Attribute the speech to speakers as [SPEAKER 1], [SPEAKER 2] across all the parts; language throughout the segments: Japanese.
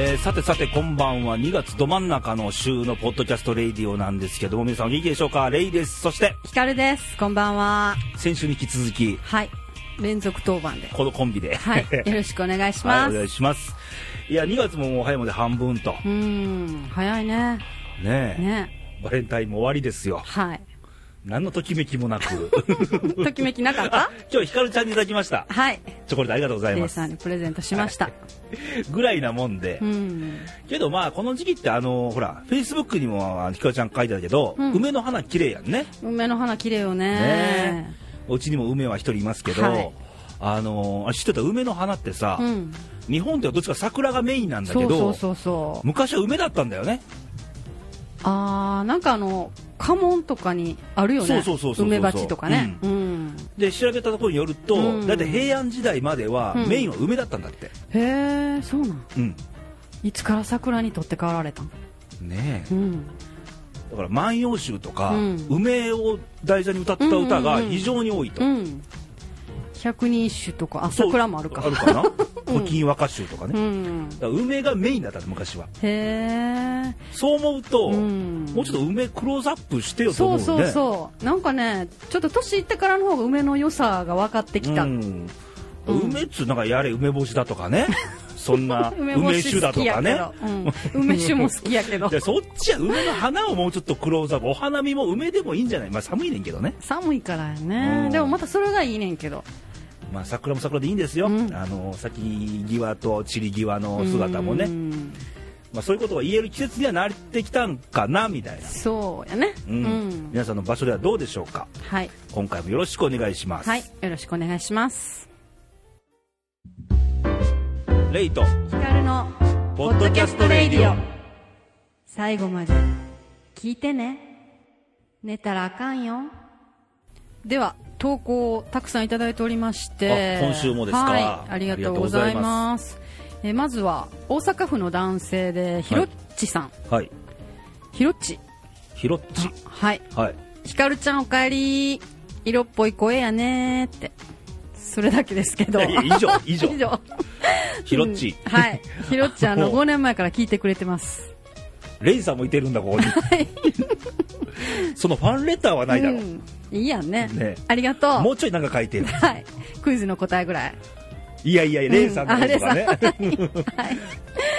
[SPEAKER 1] えーさてさてこんばんは2月ど真ん中の週のポッドキャストレイディオなんですけども皆さんお元気でしょうか？レイですそして
[SPEAKER 2] ひかるです。こんばんは。
[SPEAKER 1] 先週に引き続き
[SPEAKER 2] はい。連続当番で。
[SPEAKER 1] このコンビで
[SPEAKER 2] はい。よろしくお願いし
[SPEAKER 1] はい、
[SPEAKER 2] ます。
[SPEAKER 1] お願いしますいや2月ももう早いもんで半分と
[SPEAKER 2] うーん、早いね。
[SPEAKER 1] ねえ
[SPEAKER 2] ね。
[SPEAKER 1] バレンタインも終わりですよ
[SPEAKER 2] はい。
[SPEAKER 1] 何のときめきもなく
[SPEAKER 2] ときめきなかった？
[SPEAKER 1] 今日ひかるちゃんにいただきました
[SPEAKER 2] はい。
[SPEAKER 1] チョコレートありがとうございます
[SPEAKER 2] さんにプレゼントしました。
[SPEAKER 1] ぐらいなもんで、
[SPEAKER 2] うん。
[SPEAKER 1] けどまあこの時期ってあのほらフェイスブックにもひかるちゃん書いてあるけど、
[SPEAKER 2] うん
[SPEAKER 1] 梅の花綺麗やんね
[SPEAKER 2] 梅の花綺麗よね。
[SPEAKER 1] ねうちにも梅は一人いますけど、
[SPEAKER 2] はい
[SPEAKER 1] あのあ知ってた？梅の花ってさ、
[SPEAKER 2] うん。
[SPEAKER 1] 日本ではどっちか桜がメインなんだけど
[SPEAKER 2] そうそうそうそう。
[SPEAKER 1] 昔は梅だったんだよね
[SPEAKER 2] あー、なんかあの、家紋とかにあるよね。梅鉢とかね。うん。
[SPEAKER 1] で調べたところによると、
[SPEAKER 2] うん
[SPEAKER 1] だいたい平安時代までは、
[SPEAKER 2] うん
[SPEAKER 1] メインは梅だったんだって、
[SPEAKER 2] へー、そうなん。
[SPEAKER 1] うん
[SPEAKER 2] いつから桜に取って代わられたん
[SPEAKER 1] ねえ
[SPEAKER 2] うん。
[SPEAKER 1] だから「万葉集」とか、
[SPEAKER 2] うん
[SPEAKER 1] 梅を題材に歌った歌が
[SPEAKER 2] うんうんうん
[SPEAKER 1] 非常に多いと、
[SPEAKER 2] うん。百人一首とか、あ、
[SPEAKER 1] そう。
[SPEAKER 2] 桜もあるか。
[SPEAKER 1] あるかな？古今和歌集とかね、
[SPEAKER 2] うん。
[SPEAKER 1] だから梅がメインだったの昔は。
[SPEAKER 2] へえ。
[SPEAKER 1] そう思うと、
[SPEAKER 2] うん。
[SPEAKER 1] もうちょっと梅クローズアップしてよと思
[SPEAKER 2] そうう
[SPEAKER 1] ね。
[SPEAKER 2] そうそう。なんかね、ちょっと年いってからの方が梅の良さが分かってきた。
[SPEAKER 1] うん。
[SPEAKER 2] うん。
[SPEAKER 1] 梅っつうなんかやれ梅干しだとかね。そんな梅
[SPEAKER 2] 干
[SPEAKER 1] 酒だとかね。
[SPEAKER 2] うん、梅酒も好きやけど。
[SPEAKER 1] そっちは梅の花をもうちょっとクローズアップ。お花見も梅でもいいんじゃない？まあ寒いねんけどね。
[SPEAKER 2] 寒いからや
[SPEAKER 1] うん。
[SPEAKER 2] ねでもまたそれがいいねんけど
[SPEAKER 1] まあ桜も桜でいいんですよ、
[SPEAKER 2] うん。
[SPEAKER 1] あの咲き際と散り際の姿もね、
[SPEAKER 2] うん。
[SPEAKER 1] まあ、そういうことが言える季節にはなってきたんかなみたいな、
[SPEAKER 2] そうやね。
[SPEAKER 1] う
[SPEAKER 2] うんん、
[SPEAKER 1] 皆さんの場所ではどうでしょうか。
[SPEAKER 2] はい。
[SPEAKER 1] 今回もよろしくお願いします、
[SPEAKER 2] はい。よろしくお願いします。
[SPEAKER 1] レイと
[SPEAKER 2] ヒカルの
[SPEAKER 1] ポッドキャストレイディオ。
[SPEAKER 2] 最後まで聞いてね。寝たらあかんよ。では投稿をたくさんいただいておりまして。
[SPEAKER 1] あ今週もですか？
[SPEAKER 2] はい。ありがとうございます。えまずは大阪府の男性でひろっちさん、
[SPEAKER 1] はい。
[SPEAKER 2] ひろっち。
[SPEAKER 1] ひろっち。
[SPEAKER 2] はい。
[SPEAKER 1] はい。
[SPEAKER 2] ひかるちゃんおかえり。色っぽい声やねーって。それだけですけど。
[SPEAKER 1] 以上以上。
[SPEAKER 2] 以上。
[SPEAKER 1] ひろっち、
[SPEAKER 2] うん。はい。ひろっちあの
[SPEAKER 1] もう。
[SPEAKER 2] 5年前から聞いてくれてます
[SPEAKER 1] レイさんもいてるんだここに。そのファンレターはないだろう、
[SPEAKER 2] うん。いいやんね。
[SPEAKER 1] ね。
[SPEAKER 2] ありがとう。
[SPEAKER 1] もうちょいなんか書いてよ。
[SPEAKER 2] はい。クイズの答えぐらい。
[SPEAKER 1] いやいやレイさんのこととかね、
[SPEAKER 2] はい。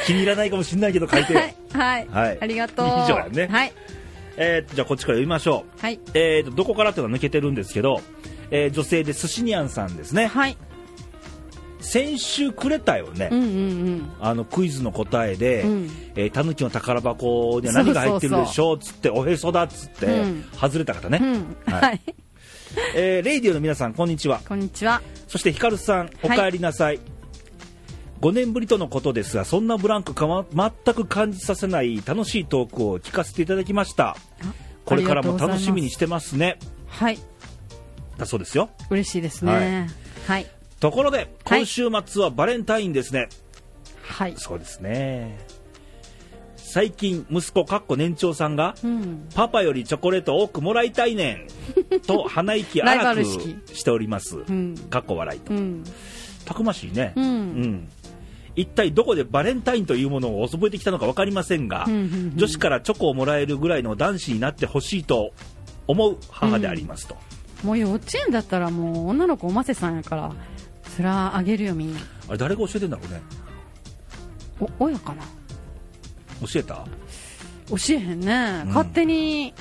[SPEAKER 1] 気に入らないかもしれないけど書いてよ、
[SPEAKER 2] はい、はい。
[SPEAKER 1] はい。
[SPEAKER 2] ありがとう。
[SPEAKER 1] 以上やね。
[SPEAKER 2] はい。
[SPEAKER 1] えーとじゃあこっちから読みましょう。
[SPEAKER 2] はい。
[SPEAKER 1] えーとどこからっていうのは抜けてるんですけど、えー女性で寿司にゃんさんですね。
[SPEAKER 2] はい
[SPEAKER 1] 先週くれたよね、
[SPEAKER 2] うんうんうん。
[SPEAKER 1] あのクイズの答えで、
[SPEAKER 2] うん。
[SPEAKER 1] えー、タヌキの宝箱には何が入ってるでしょうっつっておへそだっつって、
[SPEAKER 2] うん。
[SPEAKER 1] 外れた方ね、
[SPEAKER 2] うん。
[SPEAKER 1] はい。
[SPEAKER 2] はい。
[SPEAKER 1] えーレイディオの皆さんこんにちは。
[SPEAKER 2] こんにちは。
[SPEAKER 1] そしてヒカルさんお
[SPEAKER 2] はい。
[SPEAKER 1] 帰りなさい、5年ぶりとのことですがそんなブランクか、ま、全く感じさせない楽しいトークを聞かせていただきました。これからも楽しみにしてますね。
[SPEAKER 2] はい。
[SPEAKER 1] だそうですよ。
[SPEAKER 2] 嬉しいですね。はい
[SPEAKER 1] ところで
[SPEAKER 2] はい。
[SPEAKER 1] 今週末はバレンタインですね、
[SPEAKER 2] はい。
[SPEAKER 1] そうですね。最近息子かっこ年長さんが
[SPEAKER 2] うん。
[SPEAKER 1] パパよりチョコレート多くもらいたいねん と鼻息荒くしております、
[SPEAKER 2] うん。
[SPEAKER 1] かっこ笑いと、
[SPEAKER 2] うん。
[SPEAKER 1] たくましいね、
[SPEAKER 2] うん。
[SPEAKER 1] うん。一体どこでバレンタインというものを覚えてきたのか分かりませんが、
[SPEAKER 2] うんうんうん。
[SPEAKER 1] 女子からチョコをもらえるぐらいの男子になってほしいと思う母でありますと、
[SPEAKER 2] もう幼稚園だったらもう女の子おませさんやからそらあげるよみんな
[SPEAKER 1] あれ誰が教えてんだろうね。
[SPEAKER 2] お親かな？
[SPEAKER 1] 教えた？
[SPEAKER 2] 教えへんね、
[SPEAKER 1] うん。
[SPEAKER 2] 勝手に。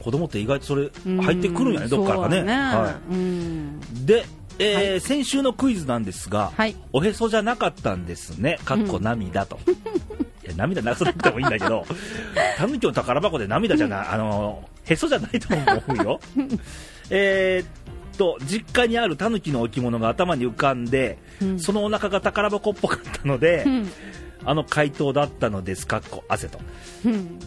[SPEAKER 1] 子供って意外とそれ
[SPEAKER 2] うん。
[SPEAKER 1] 入ってくるんやね、どっからかね。
[SPEAKER 2] そうや
[SPEAKER 1] は
[SPEAKER 2] うん
[SPEAKER 1] い、で、えー
[SPEAKER 2] はい。
[SPEAKER 1] 先週のクイズなんですが、
[SPEAKER 2] はい。
[SPEAKER 1] おへそじゃなかったんですね。かっこ涙と、いや涙なくなくてもいいんだけど たぬきの宝箱で涙じゃない、あのへそじゃないと思うよ。えーっと実家にあるタヌキの置物が頭に浮かんで、
[SPEAKER 2] うん。
[SPEAKER 1] そのお腹が宝箱っぽかったので、
[SPEAKER 2] うん。
[SPEAKER 1] あの回答だったのですか？っこ汗と。
[SPEAKER 2] うん。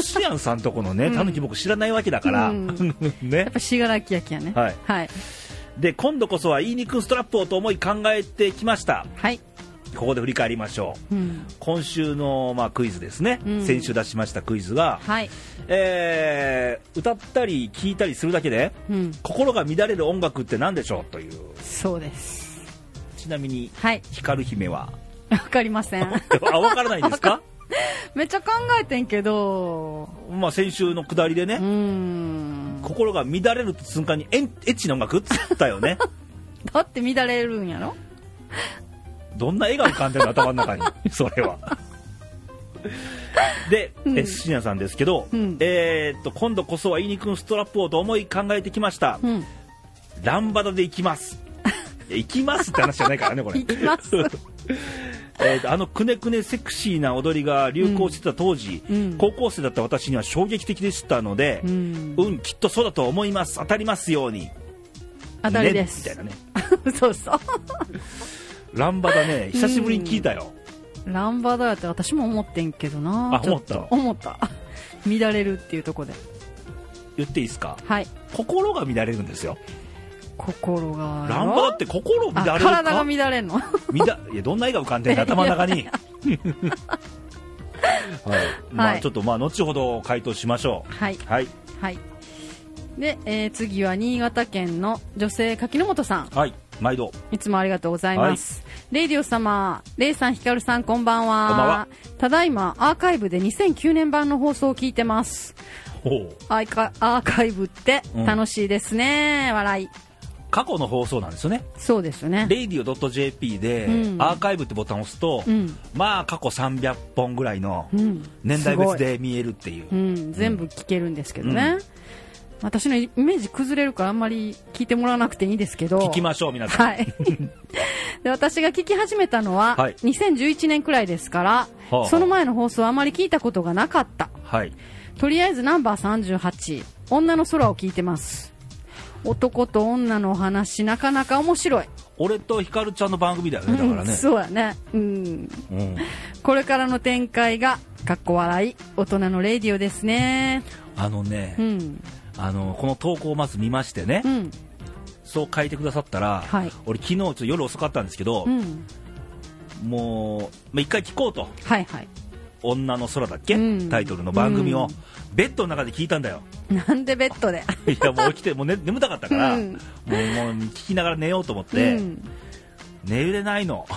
[SPEAKER 1] シアンさんとこのね
[SPEAKER 2] うん。
[SPEAKER 1] タヌキ僕知らないわけだから、
[SPEAKER 2] うん。
[SPEAKER 1] ね。
[SPEAKER 2] やっぱ信楽焼きやね。
[SPEAKER 1] はい。
[SPEAKER 2] はい。
[SPEAKER 1] で今度こそは言いにくいストラップをと思い考えてきました。
[SPEAKER 2] はい
[SPEAKER 1] ここで振り返りましょう。
[SPEAKER 2] うん。
[SPEAKER 1] 今週の、まあ、クイズですね、
[SPEAKER 2] うん。
[SPEAKER 1] 先週出しましたクイズが、
[SPEAKER 2] はい。
[SPEAKER 1] えー歌ったり聴いたりするだけで
[SPEAKER 2] うん。
[SPEAKER 1] 心が乱れる音楽って何でしょうという。
[SPEAKER 2] そうです。
[SPEAKER 1] ちなみに
[SPEAKER 2] はい。
[SPEAKER 1] 光る姫は？
[SPEAKER 2] わかりません。
[SPEAKER 1] あ、わからないんですか？
[SPEAKER 2] めっちゃ考えてんけど、
[SPEAKER 1] まあ先週の下りでね。心が乱れるって瞬間にエンエッチな音楽？っつったよね。
[SPEAKER 2] だって乱れるんやろ？
[SPEAKER 1] どんな絵が浮かんでるの頭の中に。それは。で、
[SPEAKER 2] うん
[SPEAKER 1] えシニアさんですけど、
[SPEAKER 2] うん
[SPEAKER 1] えーっと、今度こそは言いにくんストラップをと思い考えてきました。
[SPEAKER 2] うん。
[SPEAKER 1] ランバダで行きます。行きますって話じゃないからね、これ。
[SPEAKER 2] 行きます。
[SPEAKER 1] えーとあのくねくねセクシーな踊りが流行してた当時、
[SPEAKER 2] うん
[SPEAKER 1] 高校生だった私には衝撃的でしたので、
[SPEAKER 2] う
[SPEAKER 1] うん
[SPEAKER 2] ん。
[SPEAKER 1] きっとそうだと思います当たりますように
[SPEAKER 2] 当たりです。
[SPEAKER 1] ねみたいなね
[SPEAKER 2] そうそう。
[SPEAKER 1] ランバダね。久しぶりに聞いたよ、
[SPEAKER 2] ランバダやって私も思ってんけどな。
[SPEAKER 1] あ
[SPEAKER 2] ちょっと思った。乱 れるっていうとこで。
[SPEAKER 1] 言っていいですか？
[SPEAKER 2] はい。
[SPEAKER 1] 心が乱れるんですよ。
[SPEAKER 2] 心が。
[SPEAKER 1] ランバダって心乱
[SPEAKER 2] あ
[SPEAKER 1] れるか？
[SPEAKER 2] 体が乱れんの？
[SPEAKER 1] 乱いやどんな絵が浮かんでんの頭の中に。はい、まあ、
[SPEAKER 2] はい。
[SPEAKER 1] ちょっとまあ後ほど回答しましょ
[SPEAKER 2] はい。
[SPEAKER 1] うはい。
[SPEAKER 2] はい。で、えー次は新潟県の女性柿本さん。
[SPEAKER 1] はい毎度
[SPEAKER 2] いつもありがとうございます。レイディオ様、レイさん、ヒカルさん、こんばんは。
[SPEAKER 1] こんばんは
[SPEAKER 2] ただいま、アーカイブで2009年版の放送を聞いてます。アーカアーカイブって
[SPEAKER 1] うん
[SPEAKER 2] 楽しいですね。笑い。
[SPEAKER 1] 過去の放送なんですよね
[SPEAKER 2] そうですよね。
[SPEAKER 1] radio.jp で
[SPEAKER 2] うん
[SPEAKER 1] アーカイブってボタンを押すと、
[SPEAKER 2] うん。
[SPEAKER 1] まあ過去300本ぐらいの
[SPEAKER 2] うん。
[SPEAKER 1] 年代別で見えるっていう、
[SPEAKER 2] うん、全部聞けるんですけどね。私のイメージ崩れるからあんまり聞いてもらわなくていいですけど。
[SPEAKER 1] 聞きましょう皆さん、
[SPEAKER 2] はい。で、私が聞き始めたのは、
[SPEAKER 1] はい
[SPEAKER 2] 2011年くらいですから、
[SPEAKER 1] は
[SPEAKER 2] その前の放送はあまり聞いたことがなかった。
[SPEAKER 1] はい、
[SPEAKER 2] とりあえずナンバー38、女の空を聞いてます。男と女のお話、なかなか面白い。
[SPEAKER 1] 俺とひかるちゃんの番組だよねだから
[SPEAKER 2] うん
[SPEAKER 1] ね、
[SPEAKER 2] そうやね。うん。
[SPEAKER 1] うん
[SPEAKER 2] これからの展開が、かっこ笑い、大人のレディオですね。
[SPEAKER 1] あのね、
[SPEAKER 2] うん。
[SPEAKER 1] あのこの投稿をまず見ましてね、
[SPEAKER 2] うん。
[SPEAKER 1] そう書いてくださったら、
[SPEAKER 2] はい。
[SPEAKER 1] 俺昨日ちょっと夜遅かったんですけど、
[SPEAKER 2] うん。
[SPEAKER 1] もう、まあ、一回聞こうと。
[SPEAKER 2] はいはい。
[SPEAKER 1] 「女の空」だっけ、
[SPEAKER 2] うん。
[SPEAKER 1] タイトルの番組を、
[SPEAKER 2] うん。
[SPEAKER 1] ベッドの中で聞いたんだよ。
[SPEAKER 2] なんでベッドで？
[SPEAKER 1] いやもう起きてもう、ね、眠たかったから、
[SPEAKER 2] うん。
[SPEAKER 1] もうもう聞きながら寝ようと思っ
[SPEAKER 2] う
[SPEAKER 1] て、
[SPEAKER 2] ん。
[SPEAKER 1] 寝れないの。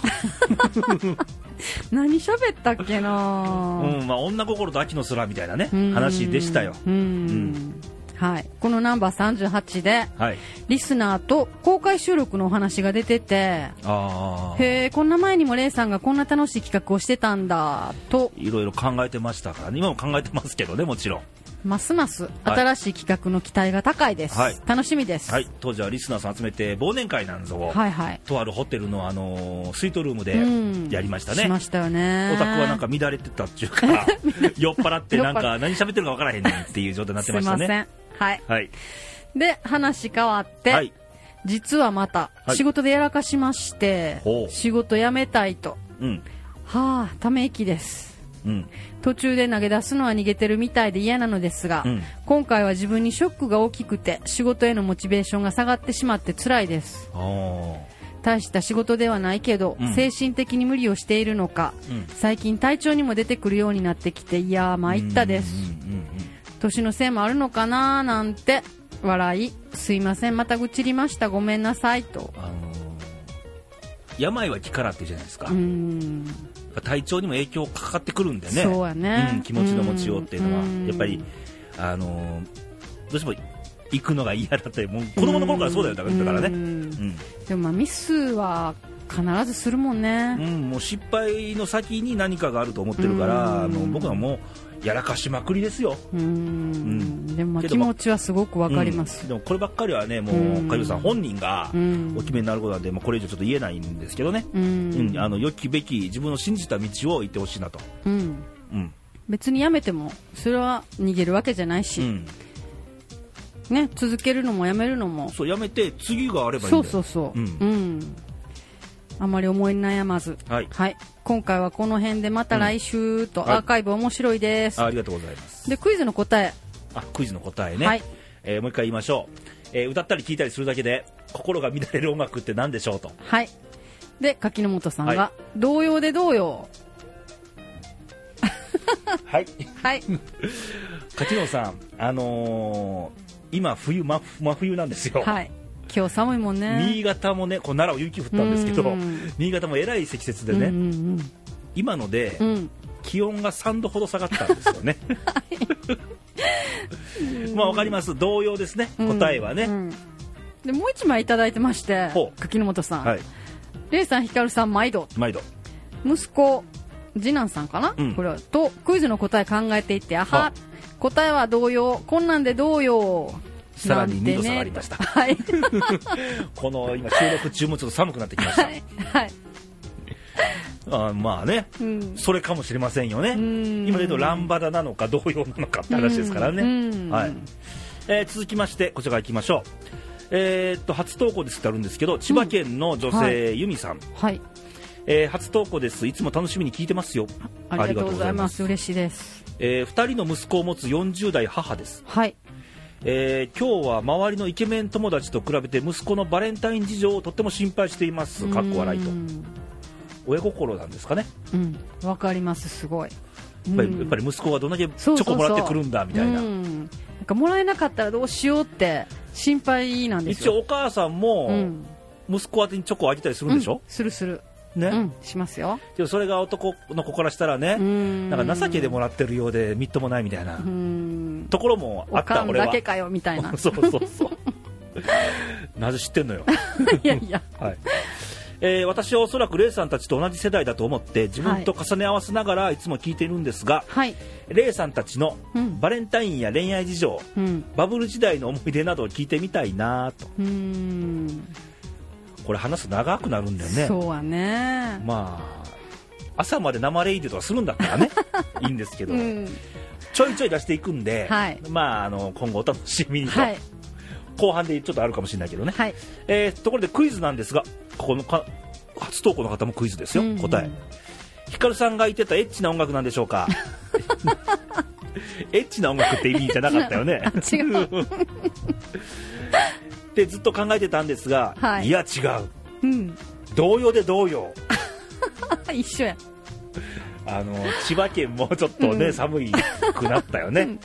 [SPEAKER 2] 何喋ったっけな
[SPEAKER 1] うんまあ、女心と秋の空みたいなね
[SPEAKER 2] うん。
[SPEAKER 1] 話でしたよ、
[SPEAKER 2] うん。
[SPEAKER 1] うん
[SPEAKER 2] はい、このナンバー38で
[SPEAKER 1] はい、
[SPEAKER 2] リスナーと公開収録のお話が出てて
[SPEAKER 1] ああ
[SPEAKER 2] へえこんな前にもレイさんがこんな楽しい企画をしてたんだと。
[SPEAKER 1] いろいろ考えてましたから、ね、今も考えてますけどねもちろん、
[SPEAKER 2] ますます
[SPEAKER 1] はい。
[SPEAKER 2] 新しい企画の期待が高いです、
[SPEAKER 1] はい。
[SPEAKER 2] 楽しみです。
[SPEAKER 1] はい、当時はリスナーさん集めて忘年会なんぞを、
[SPEAKER 2] はいはい。
[SPEAKER 1] とあるホテルの、あのースイートルームで
[SPEAKER 2] うん。
[SPEAKER 1] やりましたね、
[SPEAKER 2] しましたよね。
[SPEAKER 1] オタクはなんか乱れてたっていうか 酔っ払ってなんか何喋ってるか分からへんねんっていう状態になってましたね
[SPEAKER 2] はい。
[SPEAKER 1] はい。
[SPEAKER 2] で話変わって、
[SPEAKER 1] はい。
[SPEAKER 2] 実はまた
[SPEAKER 1] はい。
[SPEAKER 2] 仕事でやらかしまして、
[SPEAKER 1] ほう。
[SPEAKER 2] 仕事辞めたいと。
[SPEAKER 1] うん。
[SPEAKER 2] はあため息です。
[SPEAKER 1] うん。
[SPEAKER 2] 途中で投げ出すのは逃げてるみたいで嫌なのですが、
[SPEAKER 1] うん。
[SPEAKER 2] 今回は自分にショックが大きくて仕事へのモチベーションが下がってしまって辛いです。大した仕事ではないけど、
[SPEAKER 1] うん。
[SPEAKER 2] 精神的に無理をしているのか、
[SPEAKER 1] うん。
[SPEAKER 2] 最近体調にも出てくるようになってきていやー参ったです。
[SPEAKER 1] うんうんうん
[SPEAKER 2] 年のせいもあるのかなーなんて笑いすいませんまた愚痴りました。ごめんなさいと。
[SPEAKER 1] あのー病は気からってじゃないですか、体調にも影響かかってくるんでね。
[SPEAKER 2] そうやね。
[SPEAKER 1] ん気持ちの持ちようっていうのは。
[SPEAKER 2] うん。
[SPEAKER 1] やっぱりあのーどうしても行くのが嫌だったりもう子供の頃からそうだよだからね。
[SPEAKER 2] う
[SPEAKER 1] うんん、
[SPEAKER 2] でもまあミスは必ずするもんね、
[SPEAKER 1] うん、もう失敗の先に何かがあると思ってるから、
[SPEAKER 2] うん。
[SPEAKER 1] あの僕はもうやらかしまくりですよ。
[SPEAKER 2] うーん
[SPEAKER 1] ん。
[SPEAKER 2] でも気持ちはすごくわかります。
[SPEAKER 1] うん、でもこればっかりはねも
[SPEAKER 2] う
[SPEAKER 1] うん。かゆさん本人が
[SPEAKER 2] うん。
[SPEAKER 1] お決めになることなんで、もうこれ以上ちょっと言えないんですけどね、
[SPEAKER 2] う
[SPEAKER 1] うん。
[SPEAKER 2] ん、
[SPEAKER 1] あの良きべき自分の信じた道を行ってほしいなと、
[SPEAKER 2] うん、
[SPEAKER 1] うん。
[SPEAKER 2] 別にやめてもそれは逃げるわけじゃないし、
[SPEAKER 1] うん、
[SPEAKER 2] ね続けるのもやめるのも。
[SPEAKER 1] そうやめて次があればいいんだ
[SPEAKER 2] そ
[SPEAKER 1] よ
[SPEAKER 2] うそうそう、
[SPEAKER 1] う
[SPEAKER 2] うんんあまり思い悩まず、
[SPEAKER 1] はい。
[SPEAKER 2] 今回はこの辺でまた来週と、アーカイブ面白いです、
[SPEAKER 1] あありがとうございます。
[SPEAKER 2] でクイズの答え。
[SPEAKER 1] あクイズの答えね、
[SPEAKER 2] はい。
[SPEAKER 1] えーもう一回言いましょう、えー歌ったり聴いたりするだけで心が乱れる音楽って何でしょうと。
[SPEAKER 2] はい。で柿本さんが、
[SPEAKER 1] は
[SPEAKER 2] 同様で同様。
[SPEAKER 1] はい。
[SPEAKER 2] はい。
[SPEAKER 1] 柿野さんあのー今冬真真冬なんですよ、
[SPEAKER 2] はい今日寒いもんね。
[SPEAKER 1] 新潟もねこう奈良雪降ったんですけど
[SPEAKER 2] うん。
[SPEAKER 1] 新潟もえらい積雪でね、
[SPEAKER 2] うんうん
[SPEAKER 1] 今ので
[SPEAKER 2] うん。うん
[SPEAKER 1] 気温が3度ほど下がったんですよね。まあわかります。同様ですね。答えはね、
[SPEAKER 2] うん。でもう一枚いただいてまして柿本さん、
[SPEAKER 1] はい。
[SPEAKER 2] レイさんひかるさん毎度。
[SPEAKER 1] 毎度。
[SPEAKER 2] 息子次男さんかな、
[SPEAKER 1] うん。
[SPEAKER 2] これはとクイズの答え考えていってあは
[SPEAKER 1] は
[SPEAKER 2] 答えは同様こんなんでどうよ
[SPEAKER 1] さらに
[SPEAKER 2] なんて
[SPEAKER 1] 2度下がりました。
[SPEAKER 2] はい。
[SPEAKER 1] この今収録中もちょっと寒くなってきました。
[SPEAKER 2] はい。はい
[SPEAKER 1] あまあね。
[SPEAKER 2] うん。
[SPEAKER 1] それかもしれませんよね。
[SPEAKER 2] ん。
[SPEAKER 1] 今で言うとランバダなのか同様なのかって話ですからね、
[SPEAKER 2] うん。
[SPEAKER 1] はい。えー続きましてこちらいきましょう。えーっと初投稿ですってあるんですけど千葉県の女性、
[SPEAKER 2] は
[SPEAKER 1] 由美さん、
[SPEAKER 2] はい。
[SPEAKER 1] えー初投稿です。いつも楽しみに聞いてますよ。
[SPEAKER 2] ありがとうございます。嬉しいです。
[SPEAKER 1] えー2人の息子を持つ40代母です、
[SPEAKER 2] はい
[SPEAKER 1] えー今日は周りのイケメン友達と比べて息子のバレンタイン事情をとっても心配しています。かっこ笑いと。
[SPEAKER 2] うん
[SPEAKER 1] 親心なんですかね。
[SPEAKER 2] うん。わかりますすごい。
[SPEAKER 1] やっぱり,、
[SPEAKER 2] うん。
[SPEAKER 1] やっぱり息子がどんだけチョコもらってくるんだみたいな。
[SPEAKER 2] うん。なんかもらえなかったらどうしようって心配なんですよ。
[SPEAKER 1] 一応お母さんも
[SPEAKER 2] うん
[SPEAKER 1] 息子宛てにチョコをあげたりするんでしょ？
[SPEAKER 2] うん、するする
[SPEAKER 1] ね、
[SPEAKER 2] うんしますよ。
[SPEAKER 1] でもそれが男の子からしたらね、
[SPEAKER 2] うん。
[SPEAKER 1] なんか情けでもらってるようでみっともないみたいな。
[SPEAKER 2] うん。
[SPEAKER 1] ところもあ
[SPEAKER 2] お
[SPEAKER 1] った俺は。
[SPEAKER 2] だけかよみたいな。
[SPEAKER 1] そうそうそう。なぜ知ってんのよ、
[SPEAKER 2] いやいや。
[SPEAKER 1] はい。えー私はおそらくレイさんたちと同じ世代だと思って自分と重ね合わせながらい。つも聞いているんですが、
[SPEAKER 2] はい。
[SPEAKER 1] レイさんたちの
[SPEAKER 2] うん。
[SPEAKER 1] バレンタインや恋愛事情
[SPEAKER 2] うん。
[SPEAKER 1] バブル時代の思い出などを聞いてみたいなと。
[SPEAKER 2] うん
[SPEAKER 1] これ話すと長くなるんだよね。
[SPEAKER 2] そうはね。
[SPEAKER 1] まあ朝まで生レイディとかするんだったらね いいんですけど、
[SPEAKER 2] うん。
[SPEAKER 1] ちょいちょい出していくんで、
[SPEAKER 2] はい。
[SPEAKER 1] まあ、あの今後お楽しみにと、
[SPEAKER 2] はい。
[SPEAKER 1] 後半でちょっとあるかもしれないけどね、
[SPEAKER 2] はい。
[SPEAKER 1] えーところでクイズなんですがここのか初投稿の方もクイズですよ、
[SPEAKER 2] うん。
[SPEAKER 1] 答え。ヒカルさんが言ってたエッチな音楽なんでしょうか？エッチな音楽って意味じゃなかったよね。
[SPEAKER 2] 違う
[SPEAKER 1] でずっと考えてたんですが、
[SPEAKER 2] はい。
[SPEAKER 1] や違う。
[SPEAKER 2] うん。
[SPEAKER 1] 同様で同様。
[SPEAKER 2] 一緒や。
[SPEAKER 1] あの千葉県もちょっとね、
[SPEAKER 2] うん。
[SPEAKER 1] 寒いくなったよね、
[SPEAKER 2] うん。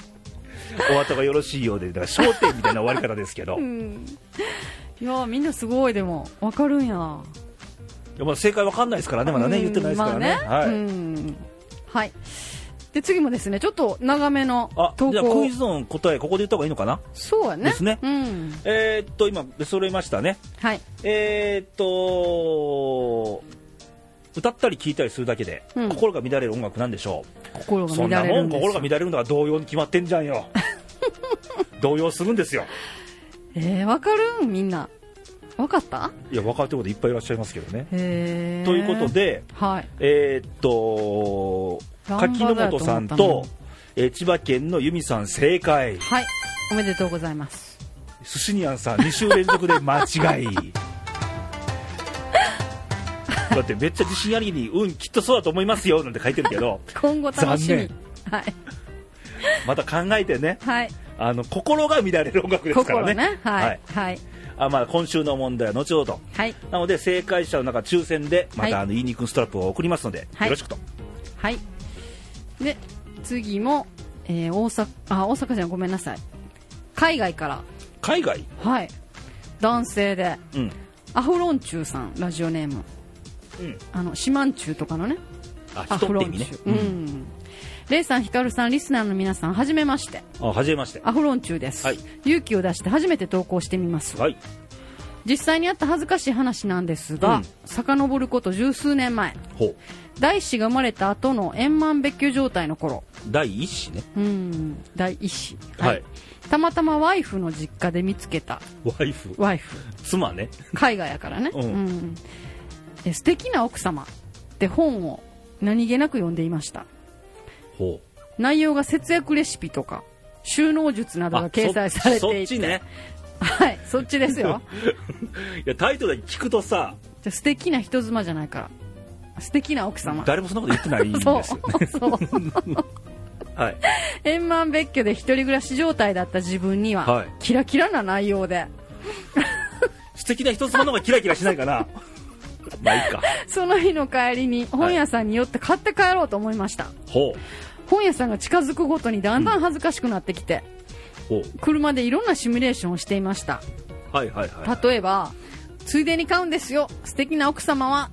[SPEAKER 1] お後がよろしいようでだから焦点みたいな終わり方ですけど、い
[SPEAKER 2] うん。いやみんなすごいでも。わかるんや。
[SPEAKER 1] やまあ正解わかんないですからねまだね、
[SPEAKER 2] うん。
[SPEAKER 1] 言ってないですからね,、
[SPEAKER 2] まあ
[SPEAKER 1] はい、
[SPEAKER 2] うん。はいで次もですねちょっと長めの
[SPEAKER 1] あ
[SPEAKER 2] 投稿。
[SPEAKER 1] じゃあクイズの答えここで言った方がいいのかな？
[SPEAKER 2] そうやね。
[SPEAKER 1] ですね。
[SPEAKER 2] うん。
[SPEAKER 1] えーっと今揃いましたね。
[SPEAKER 2] はい。
[SPEAKER 1] えーっと歌ったり聴いたりするだけで、
[SPEAKER 2] うん。
[SPEAKER 1] 心が乱れる音楽なんでしょ
[SPEAKER 2] 心が
[SPEAKER 1] うそんな
[SPEAKER 2] 乱れるんです
[SPEAKER 1] もん心が乱れるのが動揺に決まってんじゃんよ。動揺するんですよ。
[SPEAKER 2] えー、わかるみんな。わかった？
[SPEAKER 1] いや分かってることいっぱいいらっしゃいますけどね。ということで
[SPEAKER 2] はい。
[SPEAKER 1] えーっと柿の本さん
[SPEAKER 2] だと
[SPEAKER 1] えー千葉県の由美さん正解。
[SPEAKER 2] はい。おめでとうございます。
[SPEAKER 1] 寿司ニアンさん2週連続で間違い。だってめっちゃ自信ありげにうんきっとそうだと思いますよなんて書いてるけど。
[SPEAKER 2] 今後楽しみ。
[SPEAKER 1] 残
[SPEAKER 2] はい。
[SPEAKER 1] また考えてね。
[SPEAKER 2] はい。
[SPEAKER 1] あの心が乱れる音楽ですからね。
[SPEAKER 2] 心ね。はい。はい。
[SPEAKER 1] あまあ、今週の問題は後ほど。
[SPEAKER 2] はい。
[SPEAKER 1] なので正解者の中抽選でま
[SPEAKER 2] はい。
[SPEAKER 1] たあの言いにくんストラップを送りますので、
[SPEAKER 2] はい。
[SPEAKER 1] よろしくと。
[SPEAKER 2] はいで次も、えー大阪あ大阪じゃんごめんなさい。海外から。
[SPEAKER 1] 海外？
[SPEAKER 2] はい。男性で。
[SPEAKER 1] うん。
[SPEAKER 2] アフロンチューさんラジオネーム。
[SPEAKER 1] うん。
[SPEAKER 2] あの四万中とかのね。
[SPEAKER 1] あ
[SPEAKER 2] アフロンチュー、うん。レイさん、ヒカルさん、リスナーの皆さん、はじめまして。
[SPEAKER 1] あはじめまして。
[SPEAKER 2] アフロンチューです、
[SPEAKER 1] はい。
[SPEAKER 2] 勇気を出して初めて投稿してみます。
[SPEAKER 1] はい
[SPEAKER 2] 実際にあった恥ずかしい話なんですが、
[SPEAKER 1] うん。
[SPEAKER 2] 遡ること十数年前、
[SPEAKER 1] ほう。
[SPEAKER 2] 大師が生まれた後の円満別居状態の頃、
[SPEAKER 1] 第一子ね。
[SPEAKER 2] うん、第一子。
[SPEAKER 1] はい。
[SPEAKER 2] たまたまワイフの実家で見つけた、
[SPEAKER 1] ワイフ。
[SPEAKER 2] ワイフ。
[SPEAKER 1] 妻ね。
[SPEAKER 2] 海外やからね。
[SPEAKER 1] うん。
[SPEAKER 2] ん。え素敵な奥様。って本を何気なく読んでいました。
[SPEAKER 1] ほう。
[SPEAKER 2] 内容が節約レシピとか、収納術などが掲載されていて。
[SPEAKER 1] そそっちね
[SPEAKER 2] はい、そっちですよ。
[SPEAKER 1] いやタイトル聞くとさ
[SPEAKER 2] じゃあ素敵な人妻じゃないから。素敵な奥様。
[SPEAKER 1] 誰もそんなこと言ってないんです
[SPEAKER 2] そう
[SPEAKER 1] よ、
[SPEAKER 2] そう。
[SPEAKER 1] はい
[SPEAKER 2] 円満別居で一人暮らし状態だった自分には、
[SPEAKER 1] はい
[SPEAKER 2] キラキラな内容で、
[SPEAKER 1] 素敵な人妻の方がキラキラしないかなまあいいか
[SPEAKER 2] その日の帰りに本屋さんに寄って買って帰ろうと思いました。
[SPEAKER 1] ほ
[SPEAKER 2] 本屋さんが近づくごとにだんだん恥ずかしくなってきて、
[SPEAKER 1] うほう
[SPEAKER 2] 車でいろんなシミュレーションをしていました。
[SPEAKER 1] はいはいはい。
[SPEAKER 2] 例えばついでに買うんですよ。素敵な奥様は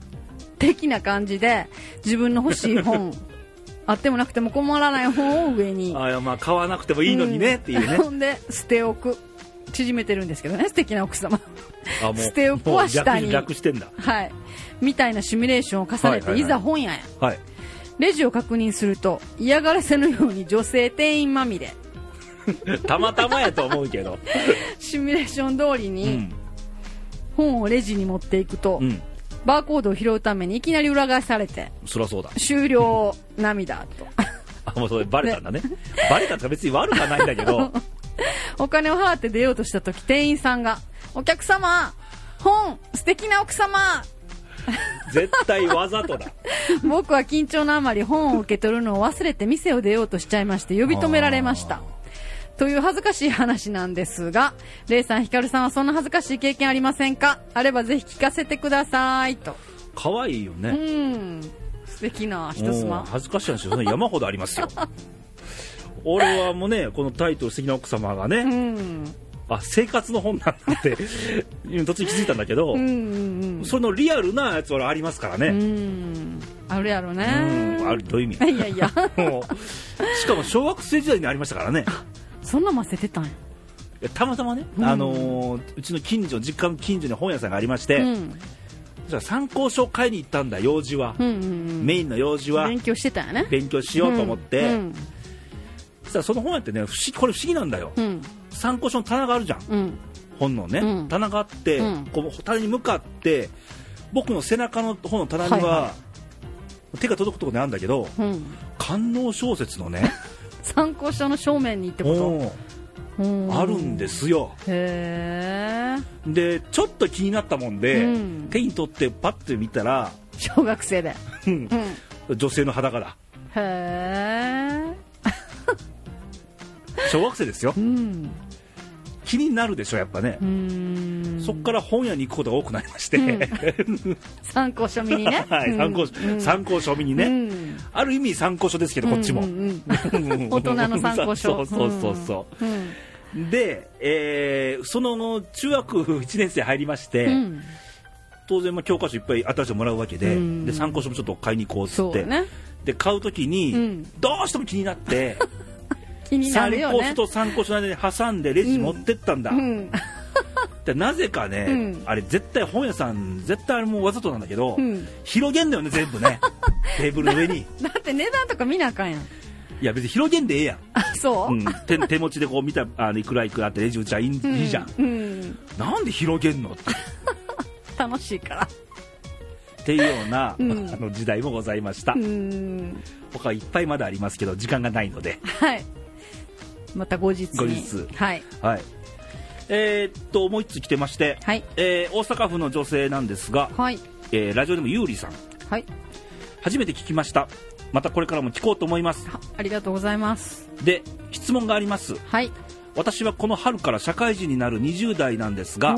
[SPEAKER 2] 的な感じで自分の欲しい本 あってもなくても困らない本を上に。
[SPEAKER 1] あいやまあ買わなくてもいいのにねっていうね、
[SPEAKER 2] ほんで捨て置く。縮めてるんですけどね素敵な奥様。捨て置くは下に。
[SPEAKER 1] してんだ。
[SPEAKER 2] はい。みたいなシミュレーションを重ねて、
[SPEAKER 1] はいはいはい。
[SPEAKER 2] いざ本屋へ。
[SPEAKER 1] はい。
[SPEAKER 2] レジを確認すると嫌がらせのように女性店員まみれ
[SPEAKER 1] たまたまやと思うけど。
[SPEAKER 2] シミュレーション通り
[SPEAKER 1] う
[SPEAKER 2] に
[SPEAKER 1] ん。
[SPEAKER 2] 本をレジに持っていくと、
[SPEAKER 1] うん。
[SPEAKER 2] バーコードを拾うためにいきなり裏返されて
[SPEAKER 1] そりゃそうだ。
[SPEAKER 2] 終了涙と。
[SPEAKER 1] あもうそれバレたんだね。バレたって別に悪くはないんだけど。
[SPEAKER 2] お金を払って出ようとした時店員さんが「お客様本素敵な奥様。
[SPEAKER 1] 絶対わざとだ。
[SPEAKER 2] 僕は緊張のあまり本を受け取るのを忘れて店を出ようとしちゃいまして呼び止められましたという恥ずかしい話なんですがレイさんヒカルさんはそんな恥ずかしい経験ありませんか？あればぜひ聞かせてくださいと。
[SPEAKER 1] 可愛いよ
[SPEAKER 2] う
[SPEAKER 1] ね
[SPEAKER 2] ん。素敵な人妻。
[SPEAKER 1] 恥ずかしい話その山ほどありますよ。俺はもうねこのタイトル「素敵な奥様」がね、
[SPEAKER 2] うん。
[SPEAKER 1] あ生活の本なんだって途中気づいたんだけど、
[SPEAKER 2] うんうん
[SPEAKER 1] そのリアルなやつはありますから
[SPEAKER 2] う
[SPEAKER 1] ね、
[SPEAKER 2] ん。あるやろ
[SPEAKER 1] う
[SPEAKER 2] ね
[SPEAKER 1] んあるどういう意味？
[SPEAKER 2] いやいや。
[SPEAKER 1] もうしかも小学生時代にありましたからね
[SPEAKER 2] そんなませてたんや。
[SPEAKER 1] たまたまね、
[SPEAKER 2] うん。
[SPEAKER 1] あのーうちの近所実家の近所に本屋さんがありまして、
[SPEAKER 2] うん。
[SPEAKER 1] じゃあ参考書を買いに行ったんだ用事は、
[SPEAKER 2] うんうんうん。
[SPEAKER 1] メインの用事は。
[SPEAKER 2] 勉強してたんやね。
[SPEAKER 1] 勉強しようと思って、
[SPEAKER 2] うん
[SPEAKER 1] そしたらその本屋ってね不思議これ不思議なんだよ、
[SPEAKER 2] うん。
[SPEAKER 1] 参考書の棚があるじゃん。
[SPEAKER 2] うん。
[SPEAKER 1] 本のね、
[SPEAKER 2] うん。
[SPEAKER 1] 棚があって、
[SPEAKER 2] うん。
[SPEAKER 1] こう棚に向かって僕の背中の本の棚には、
[SPEAKER 2] はいは
[SPEAKER 1] 手が届くところにあるんだけど
[SPEAKER 2] うん。
[SPEAKER 1] 官能小説のね
[SPEAKER 2] 参考書の正面にってこ
[SPEAKER 1] 本
[SPEAKER 2] と？うん。
[SPEAKER 1] あるんですよ。でちょっと気になったもんで、
[SPEAKER 2] うん。
[SPEAKER 1] 手に取ってパッて見たら、
[SPEAKER 2] 小学生で。
[SPEAKER 1] 女性の裸だ。
[SPEAKER 2] へえ
[SPEAKER 1] 小学生ですよ。
[SPEAKER 2] うん
[SPEAKER 1] 気になるでしょやっぱね。
[SPEAKER 2] う、ん。
[SPEAKER 1] そっから本屋に行くことが多くなりまして、
[SPEAKER 2] 参考書見にね。
[SPEAKER 1] はい、参考書、
[SPEAKER 2] うん。
[SPEAKER 1] 参考書見にね、
[SPEAKER 2] うん。
[SPEAKER 1] ある意味参考書ですけどこっちも、
[SPEAKER 2] うん。うんうん大人の参考書。
[SPEAKER 1] そうそうそうそう、
[SPEAKER 2] うん。
[SPEAKER 1] で、えーその中学1年生入りまして、
[SPEAKER 2] うん。
[SPEAKER 1] 当然まあ教科書いっぱい新しいのもらうわけで,、
[SPEAKER 2] うん。
[SPEAKER 1] で参考書もちょっと買いに行こうっつって、
[SPEAKER 2] ね。
[SPEAKER 1] で買うときに、
[SPEAKER 2] うん。
[SPEAKER 1] どうしても気になって
[SPEAKER 2] 気にな
[SPEAKER 1] 参
[SPEAKER 2] るよね。
[SPEAKER 1] 考書と参考書の間に挟んでレジ持ってったんだ、
[SPEAKER 2] うん。
[SPEAKER 1] でなぜかね、
[SPEAKER 2] うん。
[SPEAKER 1] あれ絶対本屋さん絶対あれもわざとなんだけど、
[SPEAKER 2] うん。
[SPEAKER 1] 広げんだよね全部ね。テーブルの上に。い
[SPEAKER 2] だって値段とか見なあかんやん。
[SPEAKER 1] や別に広げんでええやん。
[SPEAKER 2] あそう？
[SPEAKER 1] うん、手手持ちでこう見たあのいくらいくらってレジ打ちゃいい,、いいじゃん、
[SPEAKER 2] うん。
[SPEAKER 1] なんで広げんの？っ て
[SPEAKER 2] 楽しいから。
[SPEAKER 1] っていうような、
[SPEAKER 2] うん。
[SPEAKER 1] あの時代もございました、
[SPEAKER 2] うん。
[SPEAKER 1] 他いっぱいまだありますけど時間がないので。
[SPEAKER 2] はいまた後日に。
[SPEAKER 1] 後日。
[SPEAKER 2] はい。
[SPEAKER 1] はい。えーっともう一つ来てまして、
[SPEAKER 2] はい。
[SPEAKER 1] えー大阪府の女性なんですが、
[SPEAKER 2] はい。
[SPEAKER 1] えーラジオネームゆうりさん。
[SPEAKER 2] はい。
[SPEAKER 1] 初めて聞きました。またこれからも聞こうと思います。
[SPEAKER 2] はありがとうございます。
[SPEAKER 1] で質問があります。
[SPEAKER 2] はい。
[SPEAKER 1] 私はこの春から社会人になる20代なんですが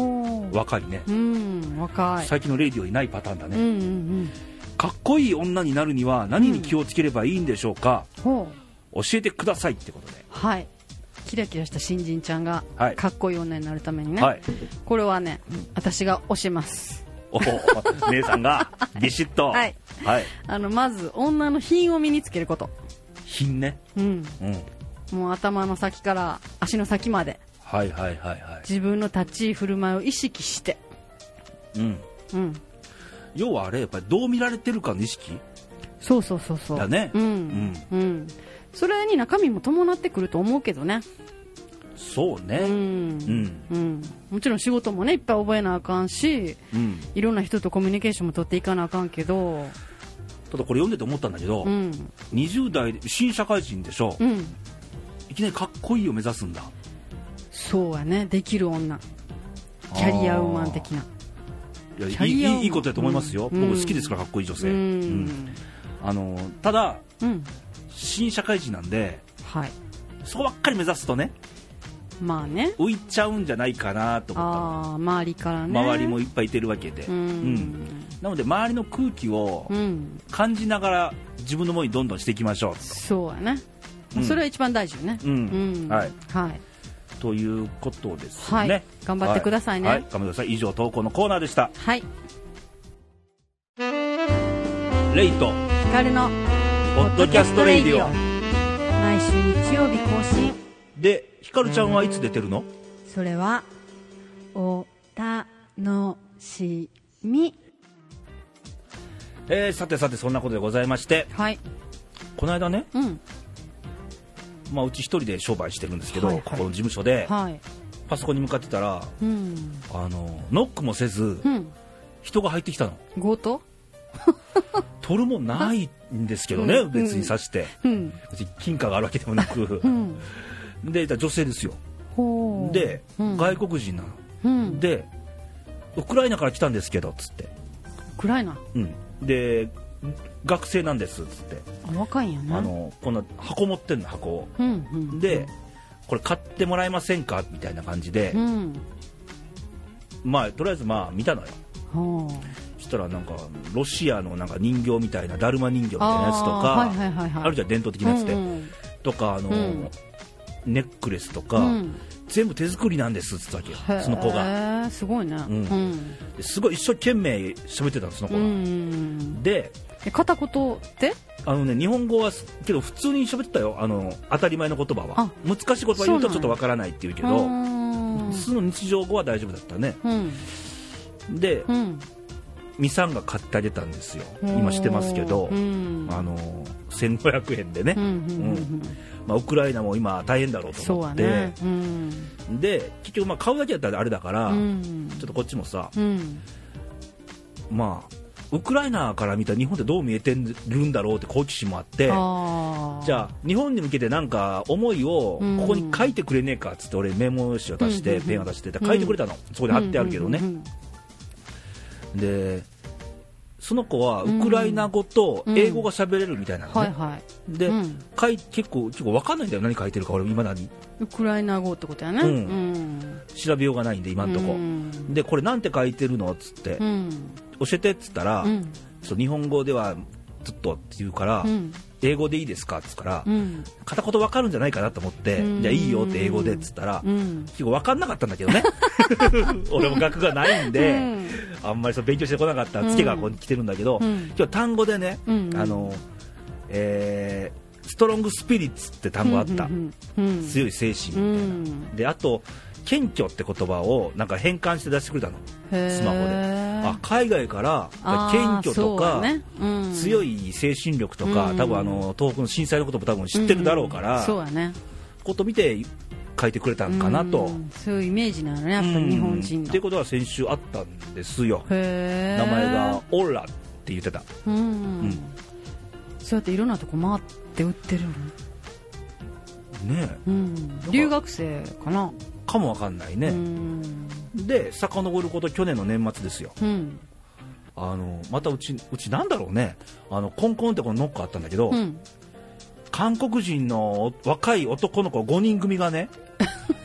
[SPEAKER 1] 若いね。
[SPEAKER 2] うん若い。
[SPEAKER 1] 最近のレイディオいないパターンだね、
[SPEAKER 2] うんうんうん。
[SPEAKER 1] かっこいい女になるには何に気をつければいいんでしょうか、
[SPEAKER 2] ほう。
[SPEAKER 1] 教えてくださいってことで、
[SPEAKER 2] はいキラキラした新人ちゃんが
[SPEAKER 1] はい。
[SPEAKER 2] かっこいい女になるためにね、
[SPEAKER 1] はい。
[SPEAKER 2] これはね私が教えます。
[SPEAKER 1] おお姉さんがビシッと。
[SPEAKER 2] はい、
[SPEAKER 1] はい、
[SPEAKER 2] あのまず女の品を身につけること。
[SPEAKER 1] 品ね。
[SPEAKER 2] うん。
[SPEAKER 1] うん。
[SPEAKER 2] もう頭の先から足の先まで。
[SPEAKER 1] はいはいはいはい。
[SPEAKER 2] 自分の立ち居振る舞いを意識して。
[SPEAKER 1] うん。
[SPEAKER 2] うん。
[SPEAKER 1] 要はあれやっぱりどう見られてるかの意識？
[SPEAKER 2] そうそうそうそう。
[SPEAKER 1] だね。
[SPEAKER 2] うん。うん、それに中身も伴ってくると思うけどね。
[SPEAKER 1] そうね。
[SPEAKER 2] うん。
[SPEAKER 1] うん。
[SPEAKER 2] うん、もちろん仕事もねいっぱい覚えなあかんし
[SPEAKER 1] うん。
[SPEAKER 2] いろんな人とコミュニケーションも取っていかなあかんけど。
[SPEAKER 1] ただこれ読んでて思ったんだけど、
[SPEAKER 2] うん。
[SPEAKER 1] 20代で新社会人でしょ、
[SPEAKER 2] うん。
[SPEAKER 1] いきなりかっこいいを目指すんだ。
[SPEAKER 2] そうやね。できる女。キャリアウーマン的な。い
[SPEAKER 1] やいいいことだと思いますよ、
[SPEAKER 2] うん
[SPEAKER 1] 僕好きですからかっこいい女性、あのただ
[SPEAKER 2] うん
[SPEAKER 1] 新社会人なんで
[SPEAKER 2] はい。
[SPEAKER 1] そこばっかり目指すとね
[SPEAKER 2] まあね。
[SPEAKER 1] 浮いちゃうんじゃないかなと思ったの。
[SPEAKER 2] ああ周りからね。
[SPEAKER 1] 周りもいっぱいいてるわけで、
[SPEAKER 2] う
[SPEAKER 1] うん。
[SPEAKER 2] ん
[SPEAKER 1] なので周りの空気を
[SPEAKER 2] うん。
[SPEAKER 1] 感じながら自分のものにどんどんしていきましょう
[SPEAKER 2] そうやね、
[SPEAKER 1] うん。
[SPEAKER 2] それは一番大事よね。
[SPEAKER 1] うん。はい。
[SPEAKER 2] はい。
[SPEAKER 1] ということです
[SPEAKER 2] はい。
[SPEAKER 1] ね。
[SPEAKER 2] 頑張ってくださいね。
[SPEAKER 1] はい、頑張ってください。以上、投稿のコーナーでした。
[SPEAKER 2] はい。
[SPEAKER 1] レイト、
[SPEAKER 2] ヒカルの
[SPEAKER 1] ポッドキャストレイディオ。
[SPEAKER 2] 毎週日曜日更新。
[SPEAKER 1] で、ヒカルちゃんはいつ出てるの？
[SPEAKER 2] それはお楽しみ。
[SPEAKER 1] えー、さてさて、そんなことでございまして、
[SPEAKER 2] はい。
[SPEAKER 1] この間ね、
[SPEAKER 2] うん。
[SPEAKER 1] まあ、うち一人で商売してるんですけど、
[SPEAKER 2] はいはい。
[SPEAKER 1] ここの事務所で、
[SPEAKER 2] はい。
[SPEAKER 1] パソコンに向かってたら、
[SPEAKER 2] うん。
[SPEAKER 1] あの、ノックもせず、
[SPEAKER 2] うん。
[SPEAKER 1] 人が入ってきたの。
[SPEAKER 2] 強盗？
[SPEAKER 1] 取るもんないんですけどね、
[SPEAKER 2] うん
[SPEAKER 1] 別にさして。金貨があるわけでもなく
[SPEAKER 2] う。ん
[SPEAKER 1] で、女性ですよ。で、
[SPEAKER 2] うん
[SPEAKER 1] 外国人なの。
[SPEAKER 2] うん
[SPEAKER 1] で、ウクライナから来たんですけど、つって。
[SPEAKER 2] 暗いな
[SPEAKER 1] うん。で、学生なんです、つって。
[SPEAKER 2] あ若いんやな
[SPEAKER 1] あの、こんな箱持ってんの、箱を。
[SPEAKER 2] うんうん
[SPEAKER 1] で、これ買ってもらえませんかみたいな感じで
[SPEAKER 2] う、ん
[SPEAKER 1] まあ、とりあえずまあ、見たのよ。したらなんか、ロシアのなんか人形みたいな、だるま人形みたいなやつとか、
[SPEAKER 2] あーはいはいはいはい。
[SPEAKER 1] あるじゃん、伝統的なやつで。
[SPEAKER 2] うん
[SPEAKER 1] とか、あの、
[SPEAKER 2] うん。
[SPEAKER 1] ネックレスとか、
[SPEAKER 2] うん。
[SPEAKER 1] 全部手作りなんですって言ったわけよ、その子が。
[SPEAKER 2] すごいね
[SPEAKER 1] ん。
[SPEAKER 2] うん。
[SPEAKER 1] ですごい一生懸命喋ってたの、その子
[SPEAKER 2] う
[SPEAKER 1] が。
[SPEAKER 2] ん
[SPEAKER 1] で、
[SPEAKER 2] え片言って
[SPEAKER 1] あのね、日本語はす、けど普通に喋ってたよ、あの、当たり前の言葉は。
[SPEAKER 2] あ。
[SPEAKER 1] 難しい言葉言うとちょっとわからないって言うけど、
[SPEAKER 2] うん
[SPEAKER 1] 普通の日常語は大丈夫だったね。
[SPEAKER 2] うん。
[SPEAKER 1] で、
[SPEAKER 2] うん
[SPEAKER 1] ミサンが買ってあげたんですよ。今してますけど。
[SPEAKER 2] う、ん。
[SPEAKER 1] あの、1500円でね。
[SPEAKER 2] うんうんうん
[SPEAKER 1] まあ、ウクライナも今大変だろうと思って、
[SPEAKER 2] はね。うん。
[SPEAKER 1] で、結局まあ買うだけだったらあれだから、
[SPEAKER 2] うん。
[SPEAKER 1] ちょっとこっちもさ、
[SPEAKER 2] うん。
[SPEAKER 1] まあ、ウクライナから見たら日本ってどう見えてるんだろうって好奇心もあって、
[SPEAKER 2] あ
[SPEAKER 1] じゃあ、日本に向けてなんか思いを
[SPEAKER 2] うん。
[SPEAKER 1] ここに書いてくれねえかっつって俺メモ紙を出して、
[SPEAKER 2] うん
[SPEAKER 1] ペンを出して、書いてくれたの。そこで貼ってあるけどね。で、その子はウクライナ語と英語が喋れるみたいなのね。
[SPEAKER 2] はいはい。
[SPEAKER 1] で、
[SPEAKER 2] うん。
[SPEAKER 1] 書い結構、結構わかんないんだよ。何書いてるか俺未だに。
[SPEAKER 2] ウクライナ語ってことやね。
[SPEAKER 1] うん。
[SPEAKER 2] うん。
[SPEAKER 1] 調べようがないんで、今んとこ。
[SPEAKER 2] うん。
[SPEAKER 1] で、これなんて書いてるのっつって、
[SPEAKER 2] うん。
[SPEAKER 1] 教えてっつったら、
[SPEAKER 2] うん。
[SPEAKER 1] そう日本語ではずっとって言うから、
[SPEAKER 2] うん
[SPEAKER 1] 英語でいいですか？っつったから、
[SPEAKER 2] うん。
[SPEAKER 1] 片言わかるんじゃないかなと思って、
[SPEAKER 2] うん。
[SPEAKER 1] じゃあいいよって英語でっつったら、
[SPEAKER 2] うん。
[SPEAKER 1] 結構わかんなかったんだけどね。俺も学がないんで、
[SPEAKER 2] うん。
[SPEAKER 1] あんまりそう勉強してこなかったつけがここに来てるんだけど、
[SPEAKER 2] うん。
[SPEAKER 1] 今日単語でね、
[SPEAKER 2] うん。
[SPEAKER 1] あの、えーストロングスピリッツって単語あった。強い精神みた
[SPEAKER 2] う
[SPEAKER 1] いな。
[SPEAKER 2] ん。
[SPEAKER 1] で、あと、謙虚って言葉をなんか変換して出してくれたの。スマホで。あ、海外から謙虚とか、
[SPEAKER 2] やね。うん。
[SPEAKER 1] 強い精神力とか、
[SPEAKER 2] うん。
[SPEAKER 1] 多分あの、東北の震災のことも多分知ってるだろうから、
[SPEAKER 2] そうやね。
[SPEAKER 1] こと見て書いてくれたんかなと。
[SPEAKER 2] うん。そういうイメージなのねやっぱり日本人の。
[SPEAKER 1] っていうことは先週あったんですよ。名前がオーラって言ってた。
[SPEAKER 2] うん、
[SPEAKER 1] ん。
[SPEAKER 2] そうやっていろんなとこ回って売ってるの、
[SPEAKER 1] ね
[SPEAKER 2] うん、留学生かな、
[SPEAKER 1] かもわかんないうね。
[SPEAKER 2] ん
[SPEAKER 1] で、遡ること去年の年末ですよ。
[SPEAKER 2] うん
[SPEAKER 1] あの、またうち、うちなんだろうね。あの、コンコンってこのノックあったんだけど、
[SPEAKER 2] うん
[SPEAKER 1] 韓国人の若い男の子5人組がね、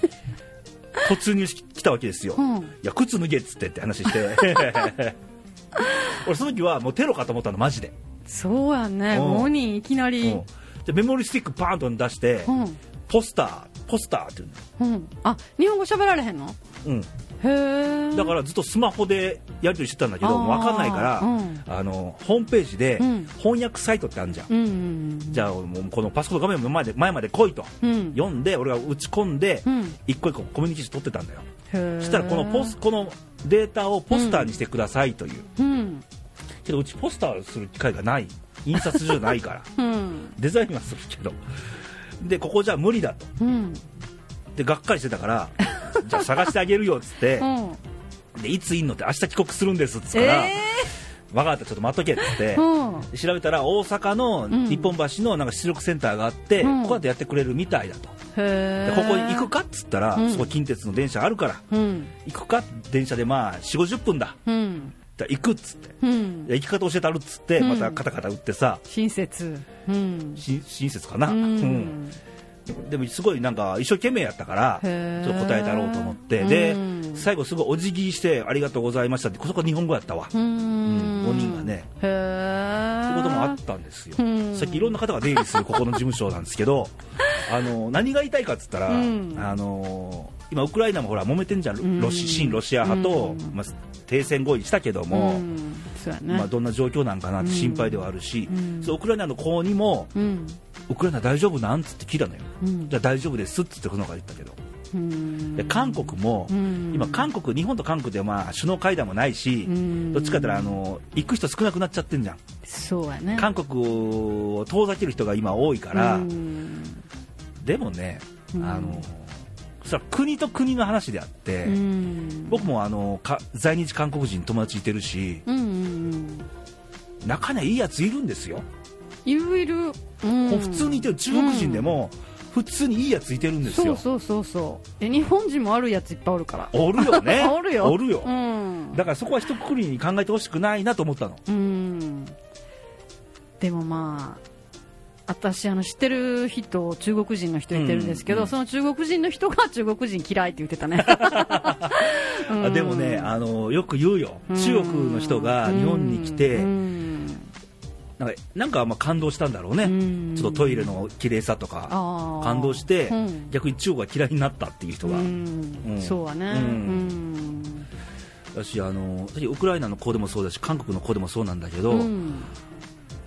[SPEAKER 1] 突入してきたわけですよ。
[SPEAKER 2] うん
[SPEAKER 1] いや、靴脱げっつってって話して。俺その時はもうテロかと思ったの、マジで。
[SPEAKER 2] そうやね
[SPEAKER 1] うん
[SPEAKER 2] 5人いきなり
[SPEAKER 1] うんでメモリースティックパーンと出して、
[SPEAKER 2] うん
[SPEAKER 1] ポスター、ポスターって言う
[SPEAKER 2] うんあ日本語喋られへんの？
[SPEAKER 1] の。うん。
[SPEAKER 2] へえ
[SPEAKER 1] だからずっとスマホでやり取りしてたんだけど、分かんないから、
[SPEAKER 2] うん
[SPEAKER 1] あの、ホームページで
[SPEAKER 2] うん
[SPEAKER 1] 翻訳サイトってあるじゃん。
[SPEAKER 2] うんうん
[SPEAKER 1] じゃあ、もうこのパソコンの画面の前で前まで来いと。
[SPEAKER 2] うん
[SPEAKER 1] 読んで、俺が打ち込んで、
[SPEAKER 2] うん
[SPEAKER 1] 一個一個コミュニケーション取ってたんだよ。そしたらこのポス、このデータをポスターにしてくださいという。
[SPEAKER 2] うん
[SPEAKER 1] けど、うちポスターする機会がない。印刷所じゃないから。
[SPEAKER 2] うん
[SPEAKER 1] デザインはするけど。で、ここじゃ無理だと。
[SPEAKER 2] うん。
[SPEAKER 1] で、がっかりしてたから、じゃあ探してあげるよっつって。
[SPEAKER 2] う、ん。
[SPEAKER 1] で、いついんのって明日帰国するんですっつったら、
[SPEAKER 2] え
[SPEAKER 1] 分かった、ちょっと待っとけっつって。
[SPEAKER 2] え、うん。
[SPEAKER 1] 調べたら大阪の
[SPEAKER 2] ん。
[SPEAKER 1] 日本橋のなんか出力センターがあって、
[SPEAKER 2] うん。
[SPEAKER 1] ここだとやってくれるみたいだと。でここに行くかっつったら、
[SPEAKER 2] うん。
[SPEAKER 1] そこ近鉄の電車あるから、
[SPEAKER 2] うん。
[SPEAKER 1] 行くか？電車でまあ4、50分だ。
[SPEAKER 2] うん
[SPEAKER 1] だ行くっつって。
[SPEAKER 2] うん。
[SPEAKER 1] で行き方教えてあるっつって、
[SPEAKER 2] うん。
[SPEAKER 1] またカタカタ打ってさ、
[SPEAKER 2] 親切。うん。
[SPEAKER 1] し親切かな、
[SPEAKER 2] う
[SPEAKER 1] うん。
[SPEAKER 2] ん
[SPEAKER 1] でもすごいなんか一生懸命やったから、ちょっと答えたろうと思って、で
[SPEAKER 2] うん、
[SPEAKER 1] 最後すごいお辞儀してありがとうございましたってそこは日本語やったわ。
[SPEAKER 2] うーん。
[SPEAKER 1] 5人がね。そういうこともあったんですよ。
[SPEAKER 2] うん。
[SPEAKER 1] さっきいろんな方が出入りするここの事務所なんですけど あの何が言いたいかっつったら、
[SPEAKER 2] うん。
[SPEAKER 1] あの今ウクライナもほら揉めてんじゃ
[SPEAKER 2] うん。
[SPEAKER 1] んロシ親ロシア派と、
[SPEAKER 2] うん。
[SPEAKER 1] まあ、停戦合意したけども、
[SPEAKER 2] ね、
[SPEAKER 1] まあ、どんな状況なんかなって心配ではあるし、
[SPEAKER 2] うん。
[SPEAKER 1] そうウクライナの子にも
[SPEAKER 2] うん
[SPEAKER 1] ウクライナ大丈夫なん？つって聞いたのよ、
[SPEAKER 2] うん
[SPEAKER 1] じゃあ大丈夫ですっつってこの子が言ったけど、
[SPEAKER 2] うん。
[SPEAKER 1] で韓国も、
[SPEAKER 2] うん。
[SPEAKER 1] 今、韓国、日本と韓国ではまあ首脳会談もないし、
[SPEAKER 2] うん。
[SPEAKER 1] どっちかって言ったらあの行く人少なくなっちゃってんじゃん、
[SPEAKER 2] そうやね。
[SPEAKER 1] 韓国を遠ざける人が今多いから、
[SPEAKER 2] うん。
[SPEAKER 1] でもね、
[SPEAKER 2] うん。
[SPEAKER 1] あのそれは国と国の話であって、
[SPEAKER 2] うん。
[SPEAKER 1] 僕もあのか在日韓国人友達いてるし、
[SPEAKER 2] うんうんうん。
[SPEAKER 1] 中にはいいやついるんですよ、
[SPEAKER 2] いるいる、うん。
[SPEAKER 1] 普通にいてる中国人でも、普通にいいやついてるんですよ。
[SPEAKER 2] そうそうそうそう。え日本人も悪いやついっぱいおるから。
[SPEAKER 1] おるよね。
[SPEAKER 2] おるよ。
[SPEAKER 1] おるよ。
[SPEAKER 2] うん。
[SPEAKER 1] だからそこは一括りに考えてほしくないなと思ったの。
[SPEAKER 2] うん。でもまあ私あの知ってる人中国人の人いてるんですけど、
[SPEAKER 1] うんうん
[SPEAKER 2] その中国人の人が中国人嫌いって言ってたね。
[SPEAKER 1] あでもねあの、よく言うよ、
[SPEAKER 2] うん。
[SPEAKER 1] 中国の人が日本に来て、
[SPEAKER 2] うん。
[SPEAKER 1] なんかなんかまあ感動したんだろうね、
[SPEAKER 2] うん。
[SPEAKER 1] ちょっとトイレの綺麗さとか、感動して、
[SPEAKER 2] うん。
[SPEAKER 1] 逆に中国が嫌いになったっていう人が、
[SPEAKER 2] うん。
[SPEAKER 1] うん。
[SPEAKER 2] そうはね、
[SPEAKER 1] うん。
[SPEAKER 2] うん。
[SPEAKER 1] だしあの私ウクライナの子でもそうだし、韓国の子でもそうなんだけど、
[SPEAKER 2] うん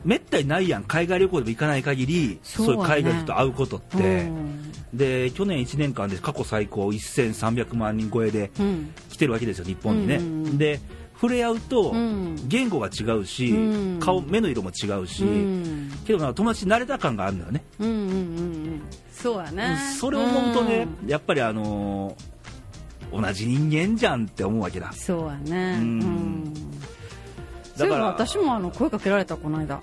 [SPEAKER 1] めったにないやん、海外旅行でも行かない限り、
[SPEAKER 2] そ
[SPEAKER 1] うういう海外と会うことって、
[SPEAKER 2] うん。
[SPEAKER 1] で去年1年間で過去最高1300万人超えで
[SPEAKER 2] うん。
[SPEAKER 1] 来てるわけですよ、日本にね。
[SPEAKER 2] うん
[SPEAKER 1] で触れ合うと、
[SPEAKER 2] うん。
[SPEAKER 1] 言語が違うし、
[SPEAKER 2] うん。
[SPEAKER 1] 顔目の色も違うし、
[SPEAKER 2] うん。
[SPEAKER 1] けどな友達に慣れた感があるんだよね、
[SPEAKER 2] うんうんうんうん。そうやね。
[SPEAKER 1] それを思うとね、やっぱりあのー同じ人間じゃんって思うわけだ。
[SPEAKER 2] うんそうやね。
[SPEAKER 1] う
[SPEAKER 2] うん。んそういえば私もあの声かけられたこの間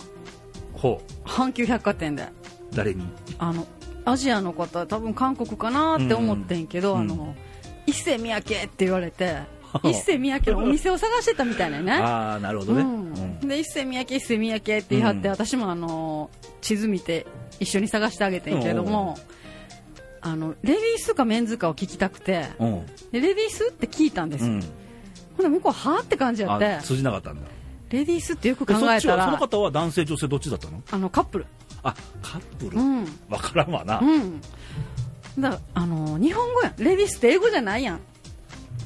[SPEAKER 2] 阪急百貨店で。
[SPEAKER 1] 誰に？
[SPEAKER 2] あのアジアの方多分韓国かなって思ってんけど、
[SPEAKER 1] うん。
[SPEAKER 2] あの一世三宅って言われて 一世三宅のお店を探してたみたいなね。
[SPEAKER 1] ああなるほどね、
[SPEAKER 2] うん、で一世三宅一世三宅って言い張って、
[SPEAKER 1] うん。
[SPEAKER 2] 私もあの地図見て一緒に探してあげてんけれども、あのレディースかメンズかを聞きたくてレディースって聞いたんですよ、
[SPEAKER 1] うん。
[SPEAKER 2] ほんで向こうはあって感じやって。
[SPEAKER 1] あ通じなかったんだ
[SPEAKER 2] レディースってよく考
[SPEAKER 1] え
[SPEAKER 2] たら
[SPEAKER 1] ちはその方は男性女性どっちだったの？
[SPEAKER 2] あのカップル。
[SPEAKER 1] あカップル、
[SPEAKER 2] うん。
[SPEAKER 1] わからんわな、
[SPEAKER 2] うん。だあの日本語やん。レディースって英語じゃないやん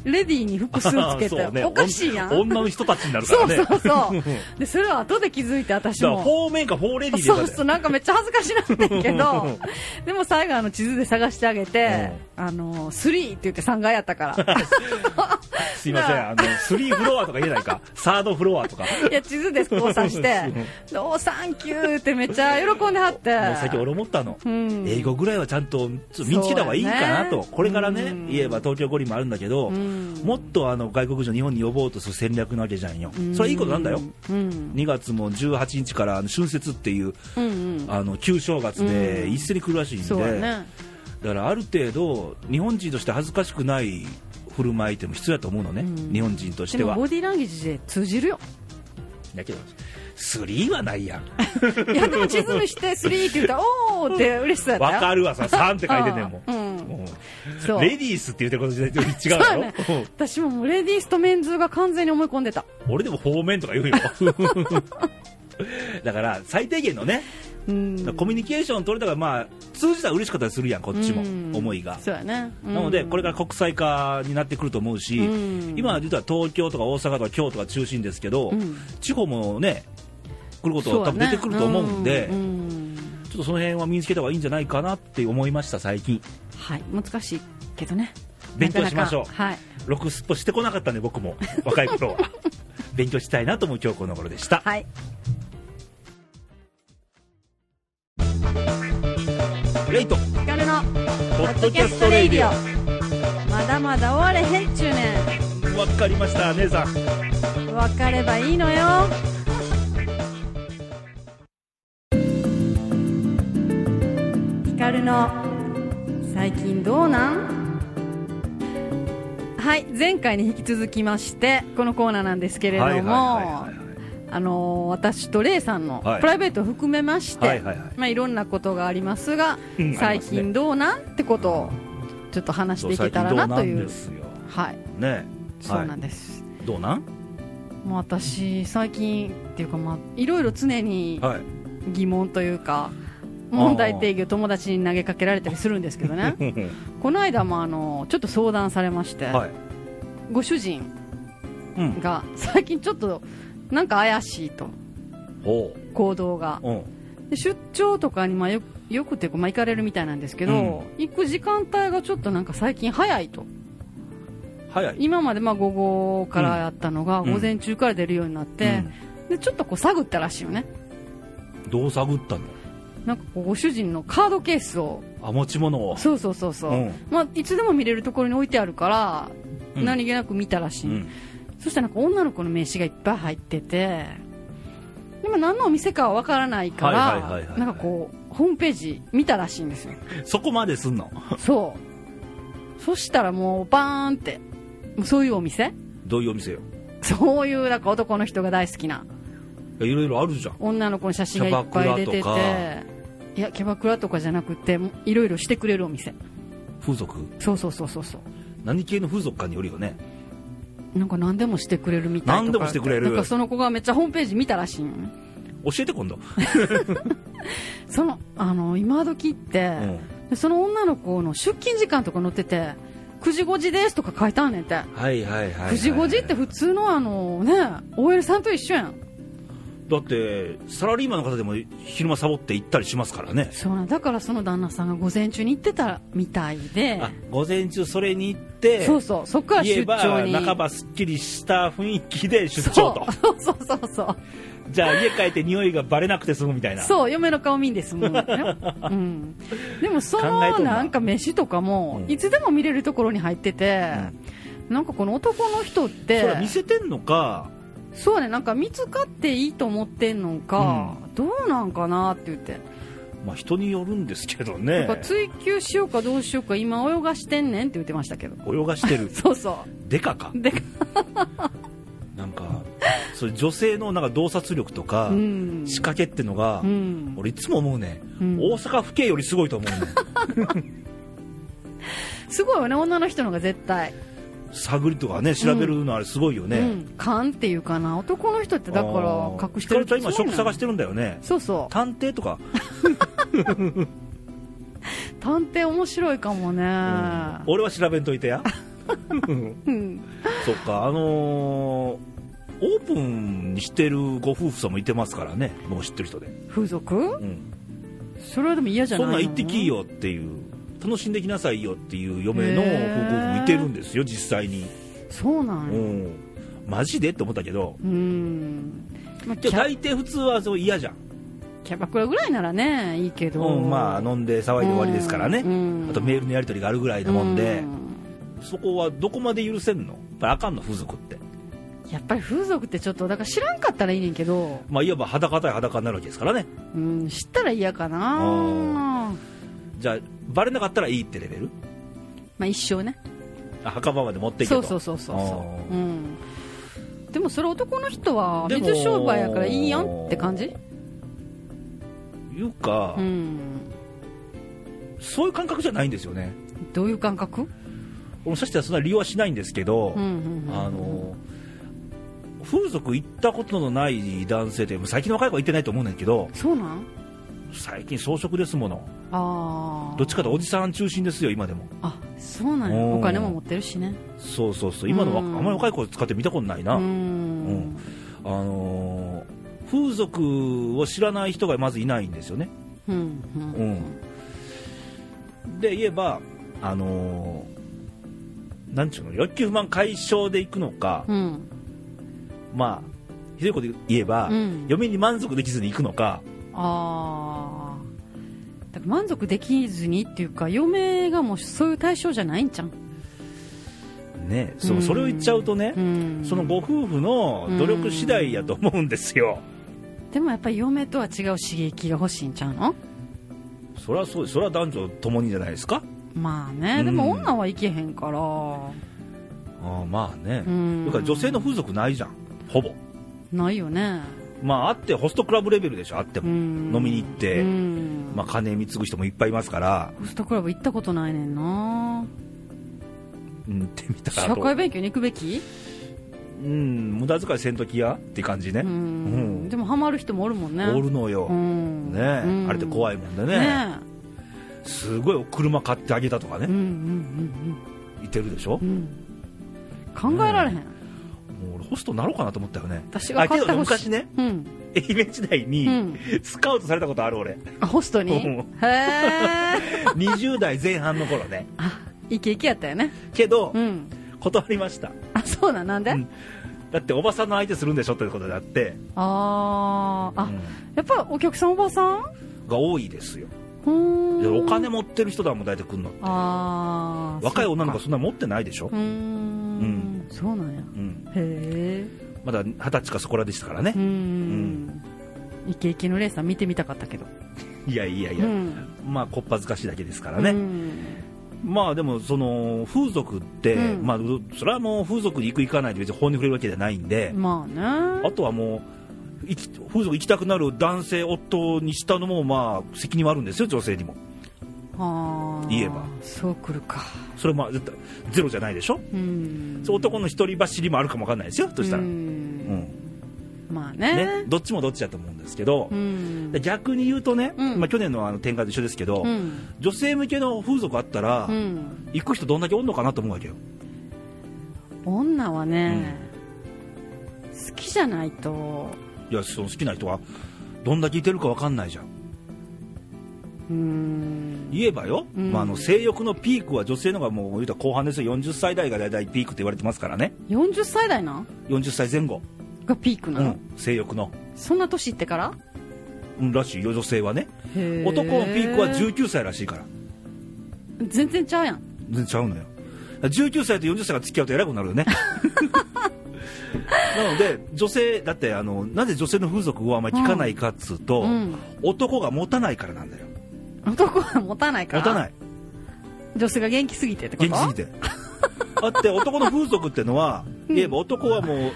[SPEAKER 2] レディーに複数つけて、
[SPEAKER 1] そうね。
[SPEAKER 2] おかしいやん。
[SPEAKER 1] 女の人たちになるか
[SPEAKER 2] そう
[SPEAKER 1] らね。
[SPEAKER 2] そうそう
[SPEAKER 1] だか
[SPEAKER 2] でそれは後で気づいて私
[SPEAKER 1] ら
[SPEAKER 2] も
[SPEAKER 1] フォーメンかフォーレディーで
[SPEAKER 2] そうそうなんかめっちゃ恥ずかしなってんけど でも最後あの地図で探してあげて、あの3って言って3階やったから。
[SPEAKER 1] すいませんあのスリーフロアとか言えないか？サードフロアとか。
[SPEAKER 2] いや地図で交差して「でおサンキュー」ってめっちゃ喜んではって。
[SPEAKER 1] もうさっき俺思ったの、
[SPEAKER 2] うん。
[SPEAKER 1] 英語ぐらいはちゃんとちょっと身につけた方がいいかなと、
[SPEAKER 2] ね。
[SPEAKER 1] これからね、
[SPEAKER 2] うん。
[SPEAKER 1] 言えば東京五輪もあるんだけど、
[SPEAKER 2] うん
[SPEAKER 1] もっとあの外国人を日本に呼ぼうとする戦略なわけじゃんよ、それはいいことなんだよ、
[SPEAKER 2] うん。
[SPEAKER 1] 2月も18日から春節っていう
[SPEAKER 2] うんうん。
[SPEAKER 1] あの旧正月で
[SPEAKER 2] うん。
[SPEAKER 1] 一斉に来るらしいんで、
[SPEAKER 2] ね。
[SPEAKER 1] だからある程度、日本人として恥ずかしくない振る舞いっても必要だと思うのね、
[SPEAKER 2] うん。
[SPEAKER 1] 日本人としては。
[SPEAKER 2] ボディーランゲージで通じるよ
[SPEAKER 1] だけど、3はないやん。
[SPEAKER 2] いやでも地図にして3って言ったらおおって嬉しそうやった
[SPEAKER 1] わかるわさ、3って書いてんねんもん。
[SPEAKER 2] うん
[SPEAKER 1] レディースって言ってること自体違うだろ、
[SPEAKER 2] そうやね私ももうレディースとメンズが完全に思い込んでた
[SPEAKER 1] 俺でも方面とか言うよ。だから、最低限のね、コミュニケーション取れたから、まあ、通じたら嬉しかったりするやん、こっちも、
[SPEAKER 2] うん。
[SPEAKER 1] 思いが。
[SPEAKER 2] そうやね。
[SPEAKER 1] なので、これ
[SPEAKER 2] か
[SPEAKER 1] から国際化になってくると思うし、
[SPEAKER 2] うん。
[SPEAKER 1] 今、実は東京とか大阪とか京都が中心ですけど、
[SPEAKER 2] うん。
[SPEAKER 1] 地方もね、来ること多分出てくると思うんで、ちょっとその辺は身につけた方がいいんじゃないかなって思いました、最近。
[SPEAKER 2] はい。難しいけどね。
[SPEAKER 1] 勉強しましょう。
[SPEAKER 2] はい。
[SPEAKER 1] ロクスポしてこなかったんで、僕も、若い頃は。勉強したいなと思う今日この頃でした。
[SPEAKER 2] はい
[SPEAKER 1] レイト、
[SPEAKER 2] ヒカルの
[SPEAKER 1] ポッドキャストレイディオ。
[SPEAKER 2] まだまだ終われへんちゅうね
[SPEAKER 1] わかりました、姉さん。
[SPEAKER 2] ん分かればいいのよ。ヒカルの最近どうなん？はい前回に引き続きましてこのコーナーなんですけれども、
[SPEAKER 1] はいはいはいはい
[SPEAKER 2] あのー私とレイさんの
[SPEAKER 1] はい。
[SPEAKER 2] プライベートを含めまして、
[SPEAKER 1] はい
[SPEAKER 2] まあ、いろんなことがありますが、
[SPEAKER 1] うん。
[SPEAKER 2] 最近どうなん？ってことをちょっと話していけたらなという。はい。
[SPEAKER 1] ね。
[SPEAKER 2] そうなんです、
[SPEAKER 1] どうなん？
[SPEAKER 2] もう私最近っていうかまあいろいろ常に
[SPEAKER 1] はい。
[SPEAKER 2] 疑問というか問題定義を友達に投げかけられたりするんですけどね。この間もあのちょっと相談されまして、
[SPEAKER 1] はい。
[SPEAKER 2] ご主人
[SPEAKER 1] うん。
[SPEAKER 2] が最近ちょっとなんか怪しいと。
[SPEAKER 1] ほ
[SPEAKER 2] 行動が。出張とかにまあよよくってまあ行かれるみたいなんですけど、行く時間帯がちょっとなんか最近早いと。
[SPEAKER 1] 早い。
[SPEAKER 2] 今までまあ午後からやったのが
[SPEAKER 1] うん。
[SPEAKER 2] 午前中から出るようになって、でちょっとこう探ったらしいよね。
[SPEAKER 1] うんどう探ったの？
[SPEAKER 2] なんかご主人のカードケースを。
[SPEAKER 1] あ持ち物を。
[SPEAKER 2] そうそうそうそう、
[SPEAKER 1] うん。
[SPEAKER 2] まあ、いつでも見れるところに置いてあるから、
[SPEAKER 1] うん。
[SPEAKER 2] 何気なく見たらしい、
[SPEAKER 1] うん
[SPEAKER 2] そしたらなんか女の子の名刺がいっぱい入ってて今何のお店かは分からないからなんかこうホームページ見たらしいんですよ。
[SPEAKER 1] そこまですんの？
[SPEAKER 2] そう。そしたらもうバーンってそういうお店？
[SPEAKER 1] どういうお店よ？
[SPEAKER 2] そういうなんか男の人が大好きな。い
[SPEAKER 1] ろいろあるじゃん。
[SPEAKER 2] 女の子の写真がいっぱい出てて。いやキャバクラとかじゃなくていろいろしてくれるお店。
[SPEAKER 1] 風俗？
[SPEAKER 2] そうそうそうそうそう。
[SPEAKER 1] 何系の風俗かによるよね
[SPEAKER 2] なんか何でもしてくれるみたいとか。
[SPEAKER 1] 何でもしてくれる。
[SPEAKER 2] なんかその子がめっちゃホームページ見たらしいのね
[SPEAKER 1] 教えて今度、
[SPEAKER 2] そのあの今時って、
[SPEAKER 1] うん。
[SPEAKER 2] でその女の子の出勤時間とか載ってて9時5時ですとか書いてあんねんて、
[SPEAKER 1] はいはいはいはい、
[SPEAKER 2] 9時5時って普通のあのね OL さんと一緒やん
[SPEAKER 1] だってサラリーマンの方でも昼間サボって行ったりしますからね。
[SPEAKER 2] そうだからその旦那さんが午前中に行ってたみたいで。
[SPEAKER 1] あ午前中それに行って
[SPEAKER 2] そうそうそっから出
[SPEAKER 1] 言えば
[SPEAKER 2] 張に
[SPEAKER 1] 半ばすっきりした雰囲気で出張と。
[SPEAKER 2] そう そうそうそう
[SPEAKER 1] じゃあ家帰って匂いがバレなくて済むみたいな。
[SPEAKER 2] そう嫁の顔見んですもん。ね、うん、でもそのなんか飯とかも
[SPEAKER 1] うん
[SPEAKER 2] いつでも見れるところに入ってて、なんかこの男の人って
[SPEAKER 1] それは見せてんのか
[SPEAKER 2] そうねなんか見つかっていいと思ってんのか、どうなんかなって言って、
[SPEAKER 1] まあ人によるんですけど
[SPEAKER 2] な
[SPEAKER 1] ね
[SPEAKER 2] んか追求しようかどうしようか今泳がしてんねんって言ってましたけど。
[SPEAKER 1] 泳がしてる。
[SPEAKER 2] そうそ
[SPEAKER 1] デカか。
[SPEAKER 2] うで
[SPEAKER 1] なんかそれ女性のなんか洞察力とか
[SPEAKER 2] うん。
[SPEAKER 1] 仕掛けってのが、
[SPEAKER 2] うん。
[SPEAKER 1] 俺いつも思うね、
[SPEAKER 2] うん。
[SPEAKER 1] 大阪府警よりすごいと思うね
[SPEAKER 2] すごいよね女の人のが絶対
[SPEAKER 1] 探りとかね調べるのあれすごいよね、
[SPEAKER 2] うん、勘っていうかな。男の人ってだから隠してる
[SPEAKER 1] ちゃん今職探して
[SPEAKER 2] る
[SPEAKER 1] るんだよね。
[SPEAKER 2] そうそう。
[SPEAKER 1] 探偵とか、
[SPEAKER 2] 探偵面白いかもね、
[SPEAKER 1] 俺は調べんといてや。
[SPEAKER 2] うん、
[SPEAKER 1] そっか。あのーオープンにしてるご夫婦さんもいてますからね。もう知ってる人で、
[SPEAKER 2] 風俗？
[SPEAKER 1] うん、
[SPEAKER 2] それはでも嫌じゃないの
[SPEAKER 1] そんなん行ってきいよっていう楽しんできなさいよっていう嫁の夫婦もいてるんですよ実際に、
[SPEAKER 2] そうなんや。
[SPEAKER 1] うん、マジで？って思ったけど。
[SPEAKER 2] うん、まあ、
[SPEAKER 1] 大抵普通はそう嫌じゃん、
[SPEAKER 2] キャバクラぐらいならねいいけど、
[SPEAKER 1] うん、まあ飲んで騒いで終わりですからね、
[SPEAKER 2] うん。
[SPEAKER 1] あとメールのやり取りがあるぐらいなもんで、
[SPEAKER 2] う
[SPEAKER 1] そこはどこまで許せんの？やっぱりあかんの？風俗って。
[SPEAKER 2] やっぱり風俗ってちょっとだから知らんかったらいいねんけど、
[SPEAKER 1] まあいわば裸対裸になるわけですからね。
[SPEAKER 2] うん、知ったら嫌かな
[SPEAKER 1] じゃあバレなかったらいいってレベル？
[SPEAKER 2] まあ一生ね。
[SPEAKER 1] あ墓場まで持っていけと。
[SPEAKER 2] そうそうそうそうう、うん、でもそれ男の人は水商売やからいいやんって感じ？
[SPEAKER 1] いうか、
[SPEAKER 2] うん。
[SPEAKER 1] そういう感覚じゃないんですよね。
[SPEAKER 2] どういう感覚？
[SPEAKER 1] 俺もさしてはそんな利用はしないんですけど、あの風俗行ったことのない男性って最近の若い子は行ってないと思うんだけど
[SPEAKER 2] そうなん？
[SPEAKER 1] 最近装飾ですもの。
[SPEAKER 2] ああ
[SPEAKER 1] どっちかとおじさん中心ですよ今でも。
[SPEAKER 2] あそうなんや。
[SPEAKER 1] うん。
[SPEAKER 2] お金も持ってるしね。
[SPEAKER 1] そうそうそう。今のあんまり若い子使って見たことないな、
[SPEAKER 2] う
[SPEAKER 1] うん。
[SPEAKER 2] ん
[SPEAKER 1] あのー風俗を知らない人がまずいないんですよね、
[SPEAKER 2] うんう
[SPEAKER 1] うん。ん、で言えばあのーなんちゅうの欲求不満解消でいくのか、
[SPEAKER 2] うん。
[SPEAKER 1] まあひどいこと言えば、
[SPEAKER 2] うん。
[SPEAKER 1] 嫁に満足できずに行くのか
[SPEAKER 2] ああだから満足できずにっていうか嫁がもうそういう対象じゃないんじゃん、
[SPEAKER 1] ねそううん。それを言っちゃうとね、
[SPEAKER 2] うん、
[SPEAKER 1] そのご夫婦の努力次第やと思うんですよ、
[SPEAKER 2] でもやっぱり嫁とは違う刺激が欲しいんちゃうの？
[SPEAKER 1] それはそうそれは男女ともにじゃないですか？
[SPEAKER 2] まあね、
[SPEAKER 1] うん。
[SPEAKER 2] でも女はいけへんから。
[SPEAKER 1] ああまあね、
[SPEAKER 2] うん。
[SPEAKER 1] だから女性の風俗ないじゃん。ほぼ。
[SPEAKER 2] ないよね
[SPEAKER 1] まああってホストクラブレベルでしょあっても、
[SPEAKER 2] 飲
[SPEAKER 1] 飲みに行って。
[SPEAKER 2] うん。
[SPEAKER 1] まあ、金貢ぐ人もいっぱいいますから。
[SPEAKER 2] ホストクラブ行ったことないねんな。
[SPEAKER 1] うんってみたら
[SPEAKER 2] 社会勉強に行くべき？
[SPEAKER 1] うん無駄遣いせんときやって感じね、
[SPEAKER 2] う
[SPEAKER 1] うん。
[SPEAKER 2] んでもハマる人もおるもんね。
[SPEAKER 1] おるのよ、
[SPEAKER 2] うん。
[SPEAKER 1] ね。あれって怖いもんでね。
[SPEAKER 2] ね。
[SPEAKER 1] すごい車買ってあげたとかね、
[SPEAKER 2] うんうん
[SPEAKER 1] 言ってるでしょ、
[SPEAKER 2] うん。考えられへん、
[SPEAKER 1] もう俺ホストなろうかなと思ったよね。
[SPEAKER 2] 私が買って
[SPEAKER 1] あけど
[SPEAKER 2] ほしい。
[SPEAKER 1] 昔ね
[SPEAKER 2] うん。
[SPEAKER 1] 愛媛時代に、
[SPEAKER 2] うん。
[SPEAKER 1] スカウトされたことある俺。
[SPEAKER 2] あホストに？
[SPEAKER 1] うん。
[SPEAKER 2] へえ
[SPEAKER 1] 20 代前半の頃ね。
[SPEAKER 2] あイケイケやったよね。
[SPEAKER 1] けど、
[SPEAKER 2] うん。
[SPEAKER 1] 断りました、
[SPEAKER 2] あそうなんなんで、
[SPEAKER 1] うん。だっておばさんの相手するんでしょってことであって、
[SPEAKER 2] あー。あ、
[SPEAKER 1] うん。
[SPEAKER 2] やっぱお客さんおばさん？
[SPEAKER 1] が多いですよ。お金持ってる人だもん大体来るのって。
[SPEAKER 2] ああ
[SPEAKER 1] 若い女の子
[SPEAKER 2] そ
[SPEAKER 1] そんな持ってないでしょ。
[SPEAKER 2] う、そうなんや。
[SPEAKER 1] うん、
[SPEAKER 2] へえ。
[SPEAKER 1] まだ二十歳かそこらでしたからね。
[SPEAKER 2] うー、んイケイケのレーサー見てみたかったけど。
[SPEAKER 1] いやいやいうや、
[SPEAKER 2] ん。
[SPEAKER 1] まあこっぱずかしいだけですからね、
[SPEAKER 2] うん
[SPEAKER 1] まあでもその風俗って、
[SPEAKER 2] うん。
[SPEAKER 1] まあそれはもう風俗に行く行かないで別に法に触れるわけじゃないんで、
[SPEAKER 2] まあね。
[SPEAKER 1] あとはもう風俗行きたくなる男性夫にしたのもまあ責任はあるんですよ女性にも言えば。
[SPEAKER 2] そうくるか。
[SPEAKER 1] それまあ絶対ゼロじゃないでしょ、
[SPEAKER 2] うん。
[SPEAKER 1] そう男の一人走りもあるかもわかんないですよ。としたら、
[SPEAKER 2] う
[SPEAKER 1] うん。
[SPEAKER 2] んまあ
[SPEAKER 1] ね。
[SPEAKER 2] ね。
[SPEAKER 1] どっちもどっちだと思うんですけど。
[SPEAKER 2] う、ん。
[SPEAKER 1] で逆に言うとね、
[SPEAKER 2] うん。
[SPEAKER 1] まあ、去年のあの展開と一緒ですけど、
[SPEAKER 2] うん。
[SPEAKER 1] 女性向けの風俗あったら、
[SPEAKER 2] うん。
[SPEAKER 1] 行く人どんだけおんのかなと思うわけよ。
[SPEAKER 2] 女はね、好きじゃないと。
[SPEAKER 1] いやその好きな人はどんだけいてるかわかんないじゃん言えばよ、
[SPEAKER 2] うん。
[SPEAKER 1] まあ、あの性欲のピークは女性の方がもう言うたら後半ですよ。40歳代が大体ピークって言われてますからね。
[SPEAKER 2] 40歳代な？ん
[SPEAKER 1] 40歳前後、
[SPEAKER 2] がピークなの、
[SPEAKER 1] うん、性欲の、
[SPEAKER 2] そんな年いってから？
[SPEAKER 1] うん、らしいよ女性はね。男のピークは19歳らしいから。
[SPEAKER 2] 全然ちゃうやん。
[SPEAKER 1] 全然ちゃうのよ。19歳と40歳が付き合うと偉くなるよね。なので女性だってあのなぜ女性の風俗をあんまり聞かないかっつうと、
[SPEAKER 2] うん。
[SPEAKER 1] 男が持たないからなんだよ
[SPEAKER 2] 男は持たないから。
[SPEAKER 1] 持たない。
[SPEAKER 2] 女性が元気すぎてってこと？
[SPEAKER 1] 元気すぎて。だって男の風俗ってのは言えば男はもう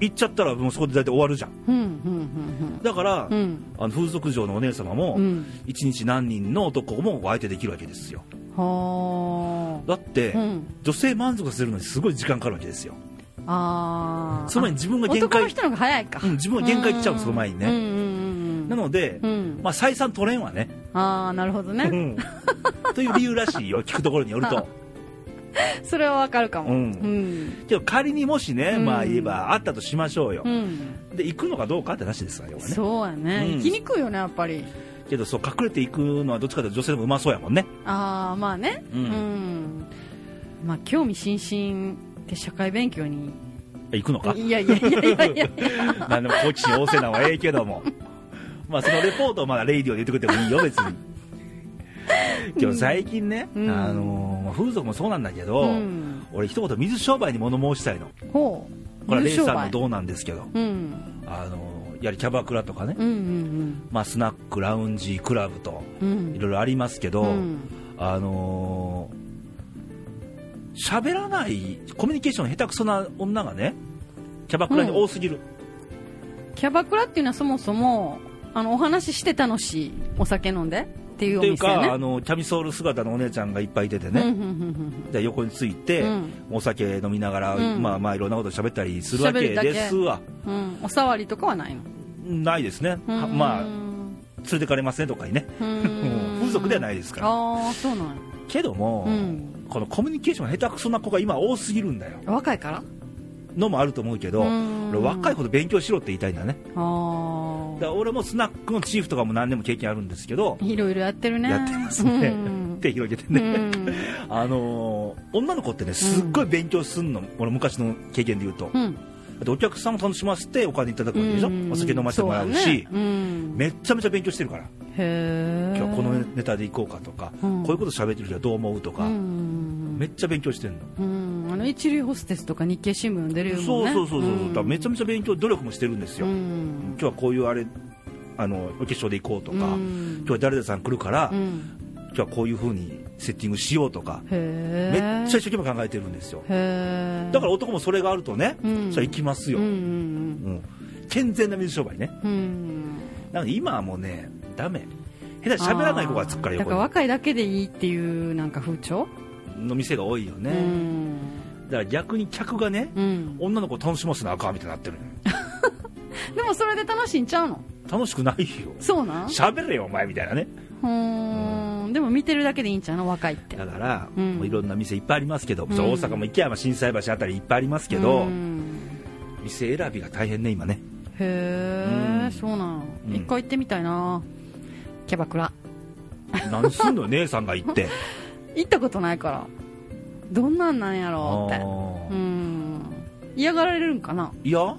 [SPEAKER 1] 行っちゃったらもうそこで大体終わるじゃん。
[SPEAKER 2] うんうん
[SPEAKER 1] だから、
[SPEAKER 2] うん。うん
[SPEAKER 1] あの風俗嬢のお姉様も
[SPEAKER 2] うん。
[SPEAKER 1] 一日何人の男もお相手できるわけですよ。
[SPEAKER 2] は
[SPEAKER 1] だって、
[SPEAKER 2] うん。
[SPEAKER 1] 女性満足させるのにすごい時間かかるわけですよ。
[SPEAKER 2] ああ
[SPEAKER 1] その前に自分が限界。
[SPEAKER 2] 男のが早いか、
[SPEAKER 1] うん自分が限界来ちゃうのその前にね。
[SPEAKER 2] うんうんうんうん。
[SPEAKER 1] なので、
[SPEAKER 2] うん。
[SPEAKER 1] まあ、採算取れんわね、
[SPEAKER 2] ああなるほどね。
[SPEAKER 1] うん、という理由らしいよ聞くところによると。
[SPEAKER 2] それはわかるかも。
[SPEAKER 1] うん。
[SPEAKER 2] うん。
[SPEAKER 1] けど仮にもしね、
[SPEAKER 2] うん。
[SPEAKER 1] まあ言えばあったとしましょうよ、
[SPEAKER 2] うん。
[SPEAKER 1] で行くのかどうかって話ですわよね。
[SPEAKER 2] そうやね、
[SPEAKER 1] うん。
[SPEAKER 2] 行きにくいよねやっぱり。
[SPEAKER 1] けどそう隠れていくのはどっちかというと女性の方がうまそうやもんね。
[SPEAKER 2] ああまあね。
[SPEAKER 1] うん。
[SPEAKER 2] まあ興味津々で社会勉強に。
[SPEAKER 1] 行くのか？
[SPEAKER 2] いやいやいやいやいや。
[SPEAKER 1] 何でも好奇心旺盛なのはええけども まあそのレポートをまだレイディオで言ってくれてもいいよ別に。今日最近ね、
[SPEAKER 2] うん。
[SPEAKER 1] あのー風俗もそうなんだけど、
[SPEAKER 2] うん。
[SPEAKER 1] 俺一言水商売に物申したいの。
[SPEAKER 2] ほう。
[SPEAKER 1] これはレイさんもどうなんですけど、
[SPEAKER 2] うん
[SPEAKER 1] あのーやはりキャバクラとかね、
[SPEAKER 2] うんうん
[SPEAKER 1] まあ、スナックラウンジクラブと
[SPEAKER 2] うん。うん
[SPEAKER 1] いろいろありますけど、
[SPEAKER 2] うん。
[SPEAKER 1] あのー喋らないコミュニケーション下手くそな女がねキャバクラに多すぎる、
[SPEAKER 2] キャバクラっていうのはそもそもあのお話しして楽しいお酒飲んでっていうお
[SPEAKER 1] っていうかあのキャミソール姿のお姉ちゃんがいっぱいいててね、
[SPEAKER 2] うんうんうん
[SPEAKER 1] で横について、
[SPEAKER 2] うん。
[SPEAKER 1] お酒飲みながら、
[SPEAKER 2] うん。
[SPEAKER 1] まあまあいろんなこと喋ったりするわけですわ。
[SPEAKER 2] うんうん。お触りとかはないの？
[SPEAKER 1] ないですね、まあ連れてかれますねとかにね。
[SPEAKER 2] うん。
[SPEAKER 1] 風俗ではないですから。
[SPEAKER 2] ああそうなんや。
[SPEAKER 1] けども、
[SPEAKER 2] うん。
[SPEAKER 1] このコミュニケーションが下手くそな子が今多すぎるんだよ。
[SPEAKER 2] 若いから？
[SPEAKER 1] のもあると思うけど、
[SPEAKER 2] うん。
[SPEAKER 1] 俺若いほど勉強しろって言いたいんだね。
[SPEAKER 2] あ
[SPEAKER 1] だ俺もスナックのチーフとかも何年も経験あるんですけど
[SPEAKER 2] あいろいろやってるね。
[SPEAKER 1] やってますね、
[SPEAKER 2] うん。
[SPEAKER 1] 手広げて
[SPEAKER 2] う
[SPEAKER 1] ね、
[SPEAKER 2] ん。
[SPEAKER 1] あのー女の子ってねすっごい勉強すんの、俺昔の経験で言うと、お客さんを楽しませてお金いただくわけでしょ、
[SPEAKER 2] うん。
[SPEAKER 1] お酒飲ませてもらうし。
[SPEAKER 2] ね。うん。
[SPEAKER 1] めっちゃめちゃ勉強してるから。今日はこのネタでいこうかとか、
[SPEAKER 2] うん。
[SPEAKER 1] こういうこと喋ってる人はどう思うとか、
[SPEAKER 2] うん。
[SPEAKER 1] めっちゃ勉強してるの、
[SPEAKER 2] うんあの一流ホステスとか日経新聞読んでるよね。
[SPEAKER 1] そうそうそうそう、
[SPEAKER 2] ん。
[SPEAKER 1] だめちゃめちゃ勉強努力もしてるんですよ、
[SPEAKER 2] うん。
[SPEAKER 1] 今日はこういうあれあのお化粧で行こうとか、
[SPEAKER 2] うん。
[SPEAKER 1] 今日は誰々さん来るから、
[SPEAKER 2] うん。
[SPEAKER 1] 今日はこういう風にセッティングしようとか、
[SPEAKER 2] へ
[SPEAKER 1] め
[SPEAKER 2] え
[SPEAKER 1] っちゃ一生懸命考えてるんですよ。だから男もそれがあるとね、
[SPEAKER 2] うん。
[SPEAKER 1] それ行きますよ、
[SPEAKER 2] うん
[SPEAKER 1] うん健全な水商売ね。
[SPEAKER 2] うん。うん
[SPEAKER 1] なので今はもうねダメ。下手に喋らない子がつくから
[SPEAKER 2] だ
[SPEAKER 1] 横に。
[SPEAKER 2] から若いだけでいいっていうなんか風潮？
[SPEAKER 1] の店が多いよね、
[SPEAKER 2] うん
[SPEAKER 1] ら逆に客がね、
[SPEAKER 2] うん。
[SPEAKER 1] 女の子楽しませなあかんみたいになってる。
[SPEAKER 2] でもそれで楽しいんちゃうの？
[SPEAKER 1] 楽しくないよ。
[SPEAKER 2] そうなん？
[SPEAKER 1] 喋れよお前みたいなね。
[SPEAKER 2] うーん。でも見てるだけでいいんちゃうの？若いって。
[SPEAKER 1] だから、
[SPEAKER 2] うん。
[SPEAKER 1] もういろんな店いっぱいありますけど、
[SPEAKER 2] うん。
[SPEAKER 1] 大阪も池山心斎橋あたりいっぱいありますけど、
[SPEAKER 2] うん。
[SPEAKER 1] 店選びが大変ね今ね。
[SPEAKER 2] へえ、
[SPEAKER 1] うん。
[SPEAKER 2] そうなん、
[SPEAKER 1] うん。
[SPEAKER 2] 一回行ってみたいな。キャバクラ。
[SPEAKER 1] 何すんの？よ姉さんが行って。
[SPEAKER 2] 行ったことないからどんなんなんやろうって。
[SPEAKER 1] あ
[SPEAKER 2] う
[SPEAKER 1] ー
[SPEAKER 2] ん。嫌がられるんかな。い
[SPEAKER 1] や。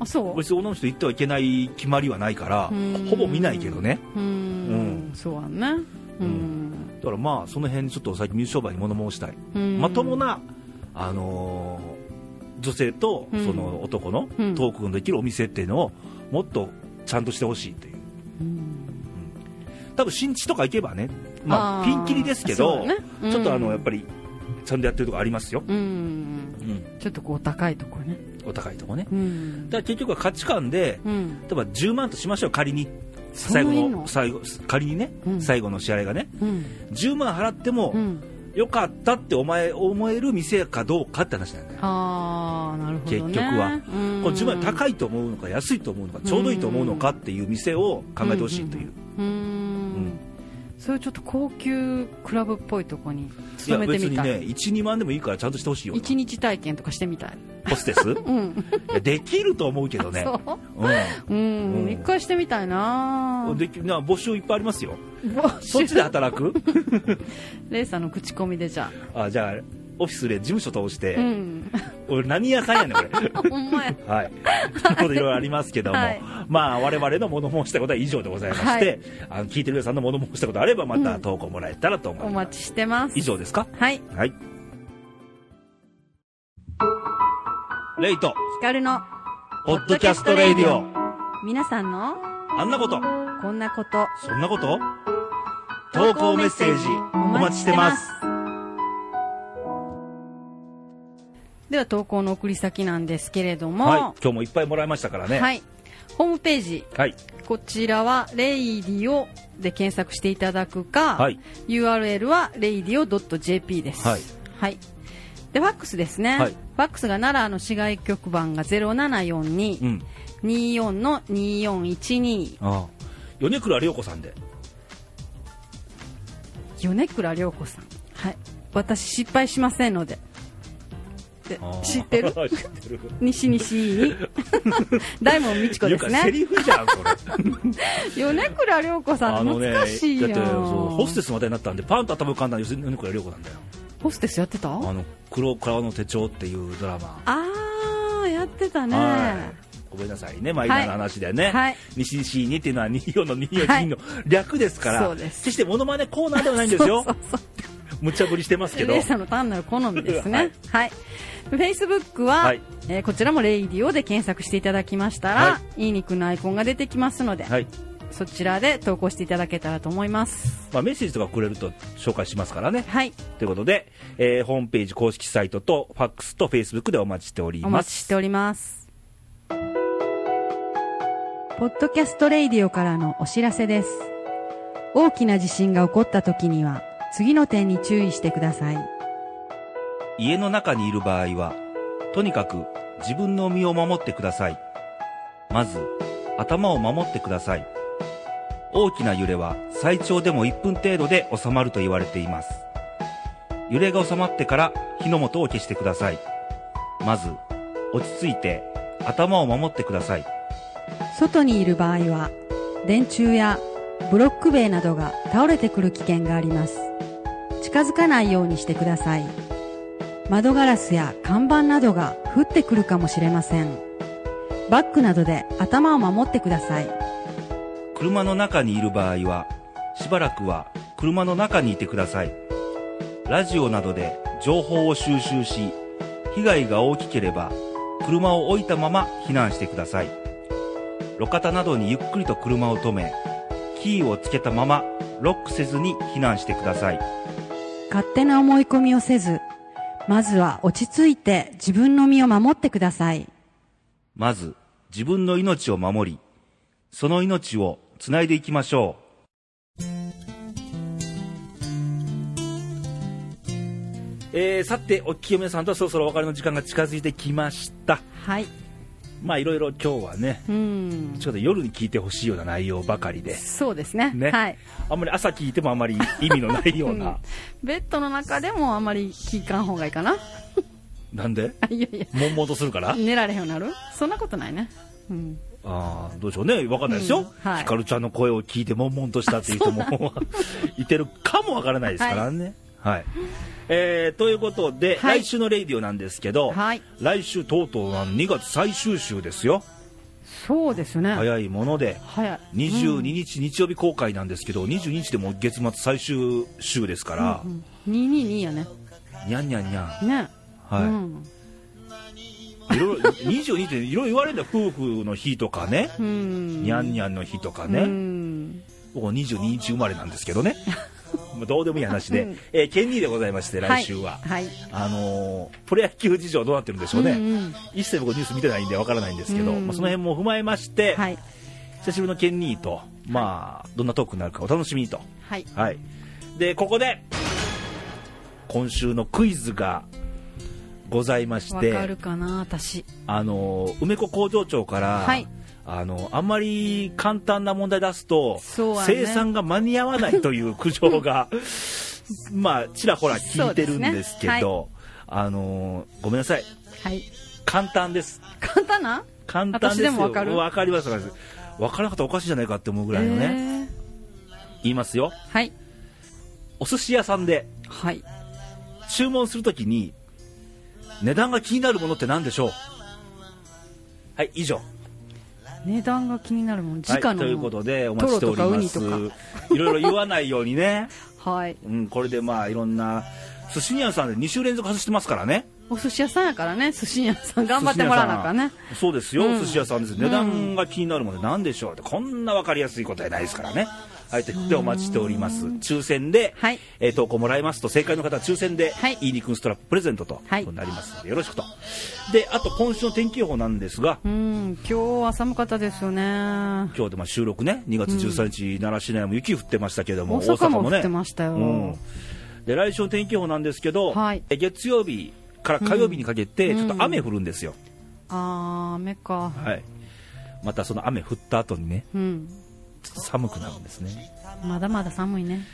[SPEAKER 2] あそう。
[SPEAKER 1] 別に女の人行ってはいけない決まりはないから
[SPEAKER 2] うん。
[SPEAKER 1] ほぼ見ないけどね。
[SPEAKER 2] うーん。
[SPEAKER 1] うん。
[SPEAKER 2] そうやね。うん、
[SPEAKER 1] だからまあその辺ちょっと最近水商売に物申したい、
[SPEAKER 2] うん。
[SPEAKER 1] まともなあのー女性と
[SPEAKER 2] うん。
[SPEAKER 1] その男の
[SPEAKER 2] うん。
[SPEAKER 1] トークのできるお店っていうのをもっとちゃんとしてほしいという。
[SPEAKER 2] うん。
[SPEAKER 1] 多分新地とか行けばね、まあ、ピンキリですけど、
[SPEAKER 2] ね。うん。
[SPEAKER 1] ちょっとあのやっぱりちゃんとやってるとこありますよ、
[SPEAKER 2] うん
[SPEAKER 1] うん、
[SPEAKER 2] ちょっとこう高いとこね
[SPEAKER 1] お高いとこね
[SPEAKER 2] うん
[SPEAKER 1] だから結局は価値観で
[SPEAKER 2] うん
[SPEAKER 1] 例えば10万としましょう仮に最後
[SPEAKER 2] の
[SPEAKER 1] の最後仮にね、
[SPEAKER 2] うん
[SPEAKER 1] 最後の支払いがね
[SPEAKER 2] うん
[SPEAKER 1] 10万払っても、
[SPEAKER 2] うん
[SPEAKER 1] よかったってお前思える店かどうかって話なんだよ、
[SPEAKER 2] ああなるほどね
[SPEAKER 1] 結局は
[SPEAKER 2] うん
[SPEAKER 1] これ10万高いと思うのか安いと思うのかちょうどいいと思うのかっていう店を考えてほしいという、
[SPEAKER 2] うーん
[SPEAKER 1] うん
[SPEAKER 2] そういうちょっと高級クラブっぽいとこに
[SPEAKER 1] いや
[SPEAKER 2] 勤めてみたい。
[SPEAKER 1] 別にね12万でもいいからちゃんとしてほしいよ
[SPEAKER 2] 一日体験とかしてみたい。
[SPEAKER 1] ホステス？い
[SPEAKER 2] うん。
[SPEAKER 1] やできると思うけどね。
[SPEAKER 2] そう。ん、
[SPEAKER 1] うん。
[SPEAKER 2] 一回してみたいな。ん
[SPEAKER 1] できな募集いっぱいありますよ
[SPEAKER 2] 募
[SPEAKER 1] そっちで働く
[SPEAKER 2] レイさんの口コミでじゃ
[SPEAKER 1] あじゃあオフィスで事務所通して、
[SPEAKER 2] あうん。
[SPEAKER 1] 俺何屋さんやねんこれ
[SPEAKER 2] ほんまや。
[SPEAKER 1] はい。ということでいろいろありますけども、
[SPEAKER 2] はい。
[SPEAKER 1] まあ我々の物申したことは以上でございまして、
[SPEAKER 2] はい。
[SPEAKER 1] あの聞いてる皆さんの物申したことあればまた投稿もらえたらと思います。
[SPEAKER 2] お待ちしてます。
[SPEAKER 1] 以上ですか？
[SPEAKER 2] はい。
[SPEAKER 1] はい。レイト、
[SPEAKER 2] ヒカルの
[SPEAKER 1] ポッドキャストレイディオ。
[SPEAKER 2] 皆さんの
[SPEAKER 1] あんなこと、
[SPEAKER 2] こんなこと。
[SPEAKER 1] そんなこと？投稿メッセージ。お待ちしてます。
[SPEAKER 2] では投稿の送り先なんですけれども、
[SPEAKER 1] はい。今日もいっぱいもらいましたからね。。
[SPEAKER 2] はいいホームページ
[SPEAKER 1] はい。
[SPEAKER 2] こちらは radio で検索していただくか、
[SPEAKER 1] はい
[SPEAKER 2] URL は radio.jp です。
[SPEAKER 1] はい。
[SPEAKER 2] はい。で、ファックスですね。
[SPEAKER 1] はい
[SPEAKER 2] ファックスが奈良の市外局番が0742、
[SPEAKER 1] うん。
[SPEAKER 2] 24の2412、
[SPEAKER 1] ああ。米倉涼子さんで。
[SPEAKER 2] 米倉涼子さん。はい。私失敗しませんので。って。る？
[SPEAKER 1] 知ってる。
[SPEAKER 2] 西西に。大門美智子です
[SPEAKER 1] いうかセ
[SPEAKER 2] ね。
[SPEAKER 1] リフじゃん、それ。
[SPEAKER 2] 米倉涼子さん難しいやん。
[SPEAKER 1] だってそうホステスまでになったんでパンと頭浮かんだ米倉涼子なんだよ。
[SPEAKER 2] ホステスやってた？
[SPEAKER 1] あの黒川の手帳っていうドラマ。
[SPEAKER 2] あー、やってたね。
[SPEAKER 1] はい。ごめんなさいね、マイナーな話でね、
[SPEAKER 2] はい。
[SPEAKER 1] 西西2っていうのは24の24
[SPEAKER 2] はい。
[SPEAKER 1] の略ですから、
[SPEAKER 2] そうです。
[SPEAKER 1] 決してモノマネコーナーではないんですよ、
[SPEAKER 2] そうそう
[SPEAKER 1] 無茶ぶりしてますけど、
[SPEAKER 2] レイさんの単なる好みですね。
[SPEAKER 1] はい。
[SPEAKER 2] はい。フェイスブックは、
[SPEAKER 1] はい
[SPEAKER 2] えーこちらもレイディオで検索していただきましたら、、
[SPEAKER 1] はい
[SPEAKER 2] い肉のアイコンが出てきますので、
[SPEAKER 1] はい
[SPEAKER 2] そちらで投稿していただけたらと思います。
[SPEAKER 1] まあ、メッセージとかくれると紹介しますからね。
[SPEAKER 2] はい。
[SPEAKER 1] ということで、えーホームページ公式サイトとファックスとフェイスブックでお待ちしており
[SPEAKER 2] お
[SPEAKER 1] ます。
[SPEAKER 2] 待ちしております。ポッドキャストレイディオからのお知らせです。大きな地震が起こった時には、次の点に注意してください。
[SPEAKER 1] 家の中にいる場合は、とにかく自分の身を守ってください。まず、頭を守ってください。大きな揺れは最長でも1分程度で収まると言われています。揺れが収まってから火の元を消してください。まず、落ち着いて頭を守ってください。
[SPEAKER 2] 外にいる場合は電柱やブロック塀などが倒れてくる危険があります近づかないようにしてください窓ガラスや看板などが降ってくるかもしれませんバッグなどで頭を守ってください
[SPEAKER 1] 車の中にいる場合は、しばらくは車の中にいてください。ラジオなどで情報を収集し、被害が大きければ、車を置いたまま避難してください。路肩などにゆっくりと車を止め、キーをつけたままロックせずに避難してください。
[SPEAKER 2] 勝手な思い込みをせずまずは落ち着いて自分の身を守ってください。
[SPEAKER 1] まず自分の命を守り、その命をつないでいきましょう。えー、さて、お清めさんとはそろそろお別れの時間が近づいてきました。
[SPEAKER 2] はい。
[SPEAKER 1] まあいろいろ今日はね、
[SPEAKER 2] うん、
[SPEAKER 1] ちょっと夜に聞いてほしいような内容ばかりで、
[SPEAKER 2] そうですね、
[SPEAKER 1] ね。
[SPEAKER 2] はい、
[SPEAKER 1] あんまり朝聞いてもあんまり意味のないような、うん、
[SPEAKER 2] ベッドの中でもあんまり聞かんほうがいいかな。
[SPEAKER 1] なんで？
[SPEAKER 2] いやいや、
[SPEAKER 1] 悶々とするから？
[SPEAKER 2] 寝られへんようになる？そんなことないね。うん。
[SPEAKER 1] あどうでしょうね、分かんないですよ、
[SPEAKER 2] うん。はい、
[SPEAKER 1] ひかるちゃんの声を聞いて悶々としたっていう人もいてるかもわからないですからね。はい。はい。えー、ということで、
[SPEAKER 2] はい、
[SPEAKER 1] 来週のレイディオなんですけど、
[SPEAKER 2] はい、
[SPEAKER 1] 来週とうとうは2月最終週ですよ。
[SPEAKER 2] そうですね。
[SPEAKER 1] 早いもので、
[SPEAKER 2] 早い。
[SPEAKER 1] 22日、日曜日公開なんですけど、22日でも月末最終週ですから、
[SPEAKER 2] うんうん、222やね、
[SPEAKER 1] にゃんにゃんにゃん、
[SPEAKER 2] ね。
[SPEAKER 1] はい、
[SPEAKER 2] うん、
[SPEAKER 1] いろいろ22っていろいろ言われるんだよ、夫婦の日とかね、
[SPEAKER 2] うん、
[SPEAKER 1] にゃんにゃんの日とかね、う
[SPEAKER 2] ん、
[SPEAKER 1] 僕、22日生まれなんですけどね。もうどうでもいい話で、
[SPEAKER 2] う、
[SPEAKER 1] えー、ケンニーでございまして、来週は、
[SPEAKER 2] はい。
[SPEAKER 1] はい、あのー、プロ野球事情どうなってるんでしょうね、
[SPEAKER 2] うんうん、
[SPEAKER 1] 一切僕、ニュース見てないんでわからないんですけど、
[SPEAKER 2] うん、
[SPEAKER 1] まあ、その辺も踏まえまして、
[SPEAKER 2] はい、
[SPEAKER 1] 久しぶりのケンニーと、まあ、どんなトークになるかお楽しみにと、
[SPEAKER 2] はい、
[SPEAKER 1] はい、でここで今週のクイズがございまして、あのー、梅子工場長から、
[SPEAKER 2] はい。
[SPEAKER 1] あのあんまり簡単な問題出すと、
[SPEAKER 2] ね、
[SPEAKER 1] 生産が間に合わないという苦情が まあちらほら聞いてるんですけど、
[SPEAKER 2] ね。はい、
[SPEAKER 1] あのごめんなさい、
[SPEAKER 2] はい、
[SPEAKER 1] 簡単です。
[SPEAKER 2] 簡単な？
[SPEAKER 1] 簡単ですよ。
[SPEAKER 2] 分か
[SPEAKER 1] 分かります分かります。分からなかったらおかしいじゃないかって思うぐらいのね、言いますよ。
[SPEAKER 2] はい。
[SPEAKER 1] お寿司屋さんで、
[SPEAKER 2] はい、
[SPEAKER 1] 注文するときに値段が気になるものって何でしょう？はい以上。
[SPEAKER 2] 値段が気になるもん。
[SPEAKER 1] 時
[SPEAKER 2] 価の、はい、
[SPEAKER 1] ということでお待ちしております。いろいろ言わないようにね。
[SPEAKER 2] はい、
[SPEAKER 1] うん、これでまあいろんな寿司屋さんで2週連続外してますからね。
[SPEAKER 2] お寿司屋さんやからね。寿司屋さん頑張ってもらわなきゃね。
[SPEAKER 1] そうですよ、
[SPEAKER 2] うん、
[SPEAKER 1] 寿司屋さんです。値段が気になるもので何でしょうってこんな分かりやすい答えないですからね、はい、ていうでお待ちしております。抽選で、
[SPEAKER 2] はい、
[SPEAKER 1] えー、投稿もらいますと、正解の方は抽選で、
[SPEAKER 2] はい、
[SPEAKER 1] いいにくんストラッププレゼントと、
[SPEAKER 2] はい、
[SPEAKER 1] なりますので、よろしくと。で、あと今週の天気予報なんですが、
[SPEAKER 2] うん、今日は寒かったですよね。
[SPEAKER 1] 今日でまあ収録ね、2月13日、うん、奈良市内も雪降ってましたけれども、
[SPEAKER 2] 大阪もね。降ってましたよ。
[SPEAKER 1] うん、で、来週の天気予報なんですけど、
[SPEAKER 2] はい、
[SPEAKER 1] 月曜日から火曜日にかけて、ちょっと雨降るんですよ。
[SPEAKER 2] うん、あ、雨か。
[SPEAKER 1] はい。またその雨降った後にね、
[SPEAKER 2] うん、
[SPEAKER 1] ちょっと寒くなるんですね。
[SPEAKER 2] まだまだ寒いね。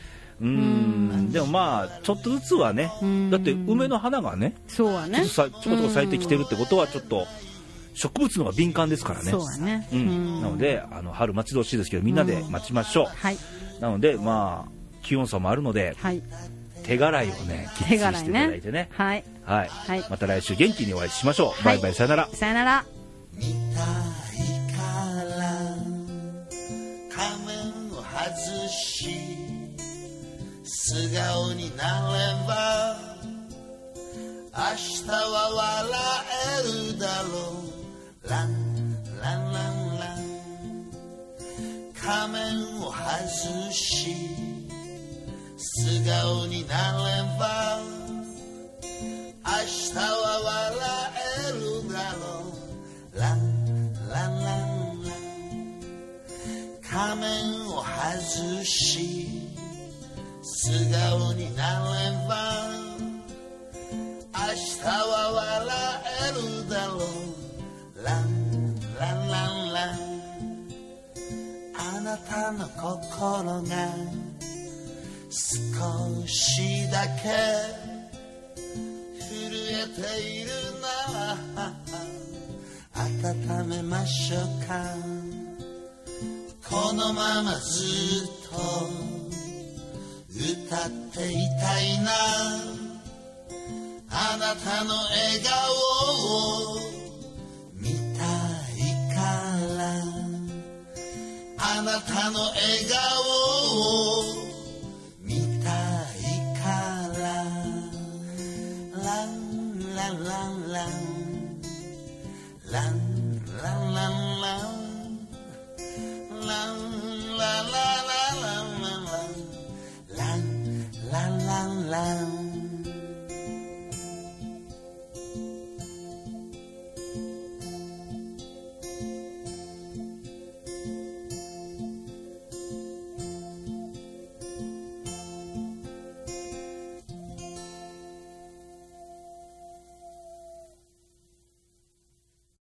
[SPEAKER 1] うん。でもまあちょっとずつはねだって梅の花がね
[SPEAKER 2] そうはね。
[SPEAKER 1] ちょこちょこ咲いてきてるってことはちょっと植物のが敏感ですからね。
[SPEAKER 2] そうね、
[SPEAKER 1] うん、なのであの春待ち遠しいですけどみんなで待ちましょう、
[SPEAKER 2] はい、
[SPEAKER 1] なのでまあ気温差もあるので、
[SPEAKER 2] はい、
[SPEAKER 1] 手洗いをねきっちりしていただいてね、
[SPEAKER 2] ね、
[SPEAKER 1] はい、
[SPEAKER 2] はい、
[SPEAKER 1] また来週元気にお会いしましょう、バイバイ。さよなら。
[SPEAKER 2] さよなら。
[SPEAKER 3] 仮面を外し素顔になれば明日は笑えるだろう。ランランランラン。仮面を外し素顔になれば明日は笑仮面を外し素顔になれば明日は笑えるだろう。ランランランラン。あなたの心が少しだけ震えているなら温めましょうか。このままずっと歌っていたいな。あなたの笑顔を見たいから。あなたの笑顔をン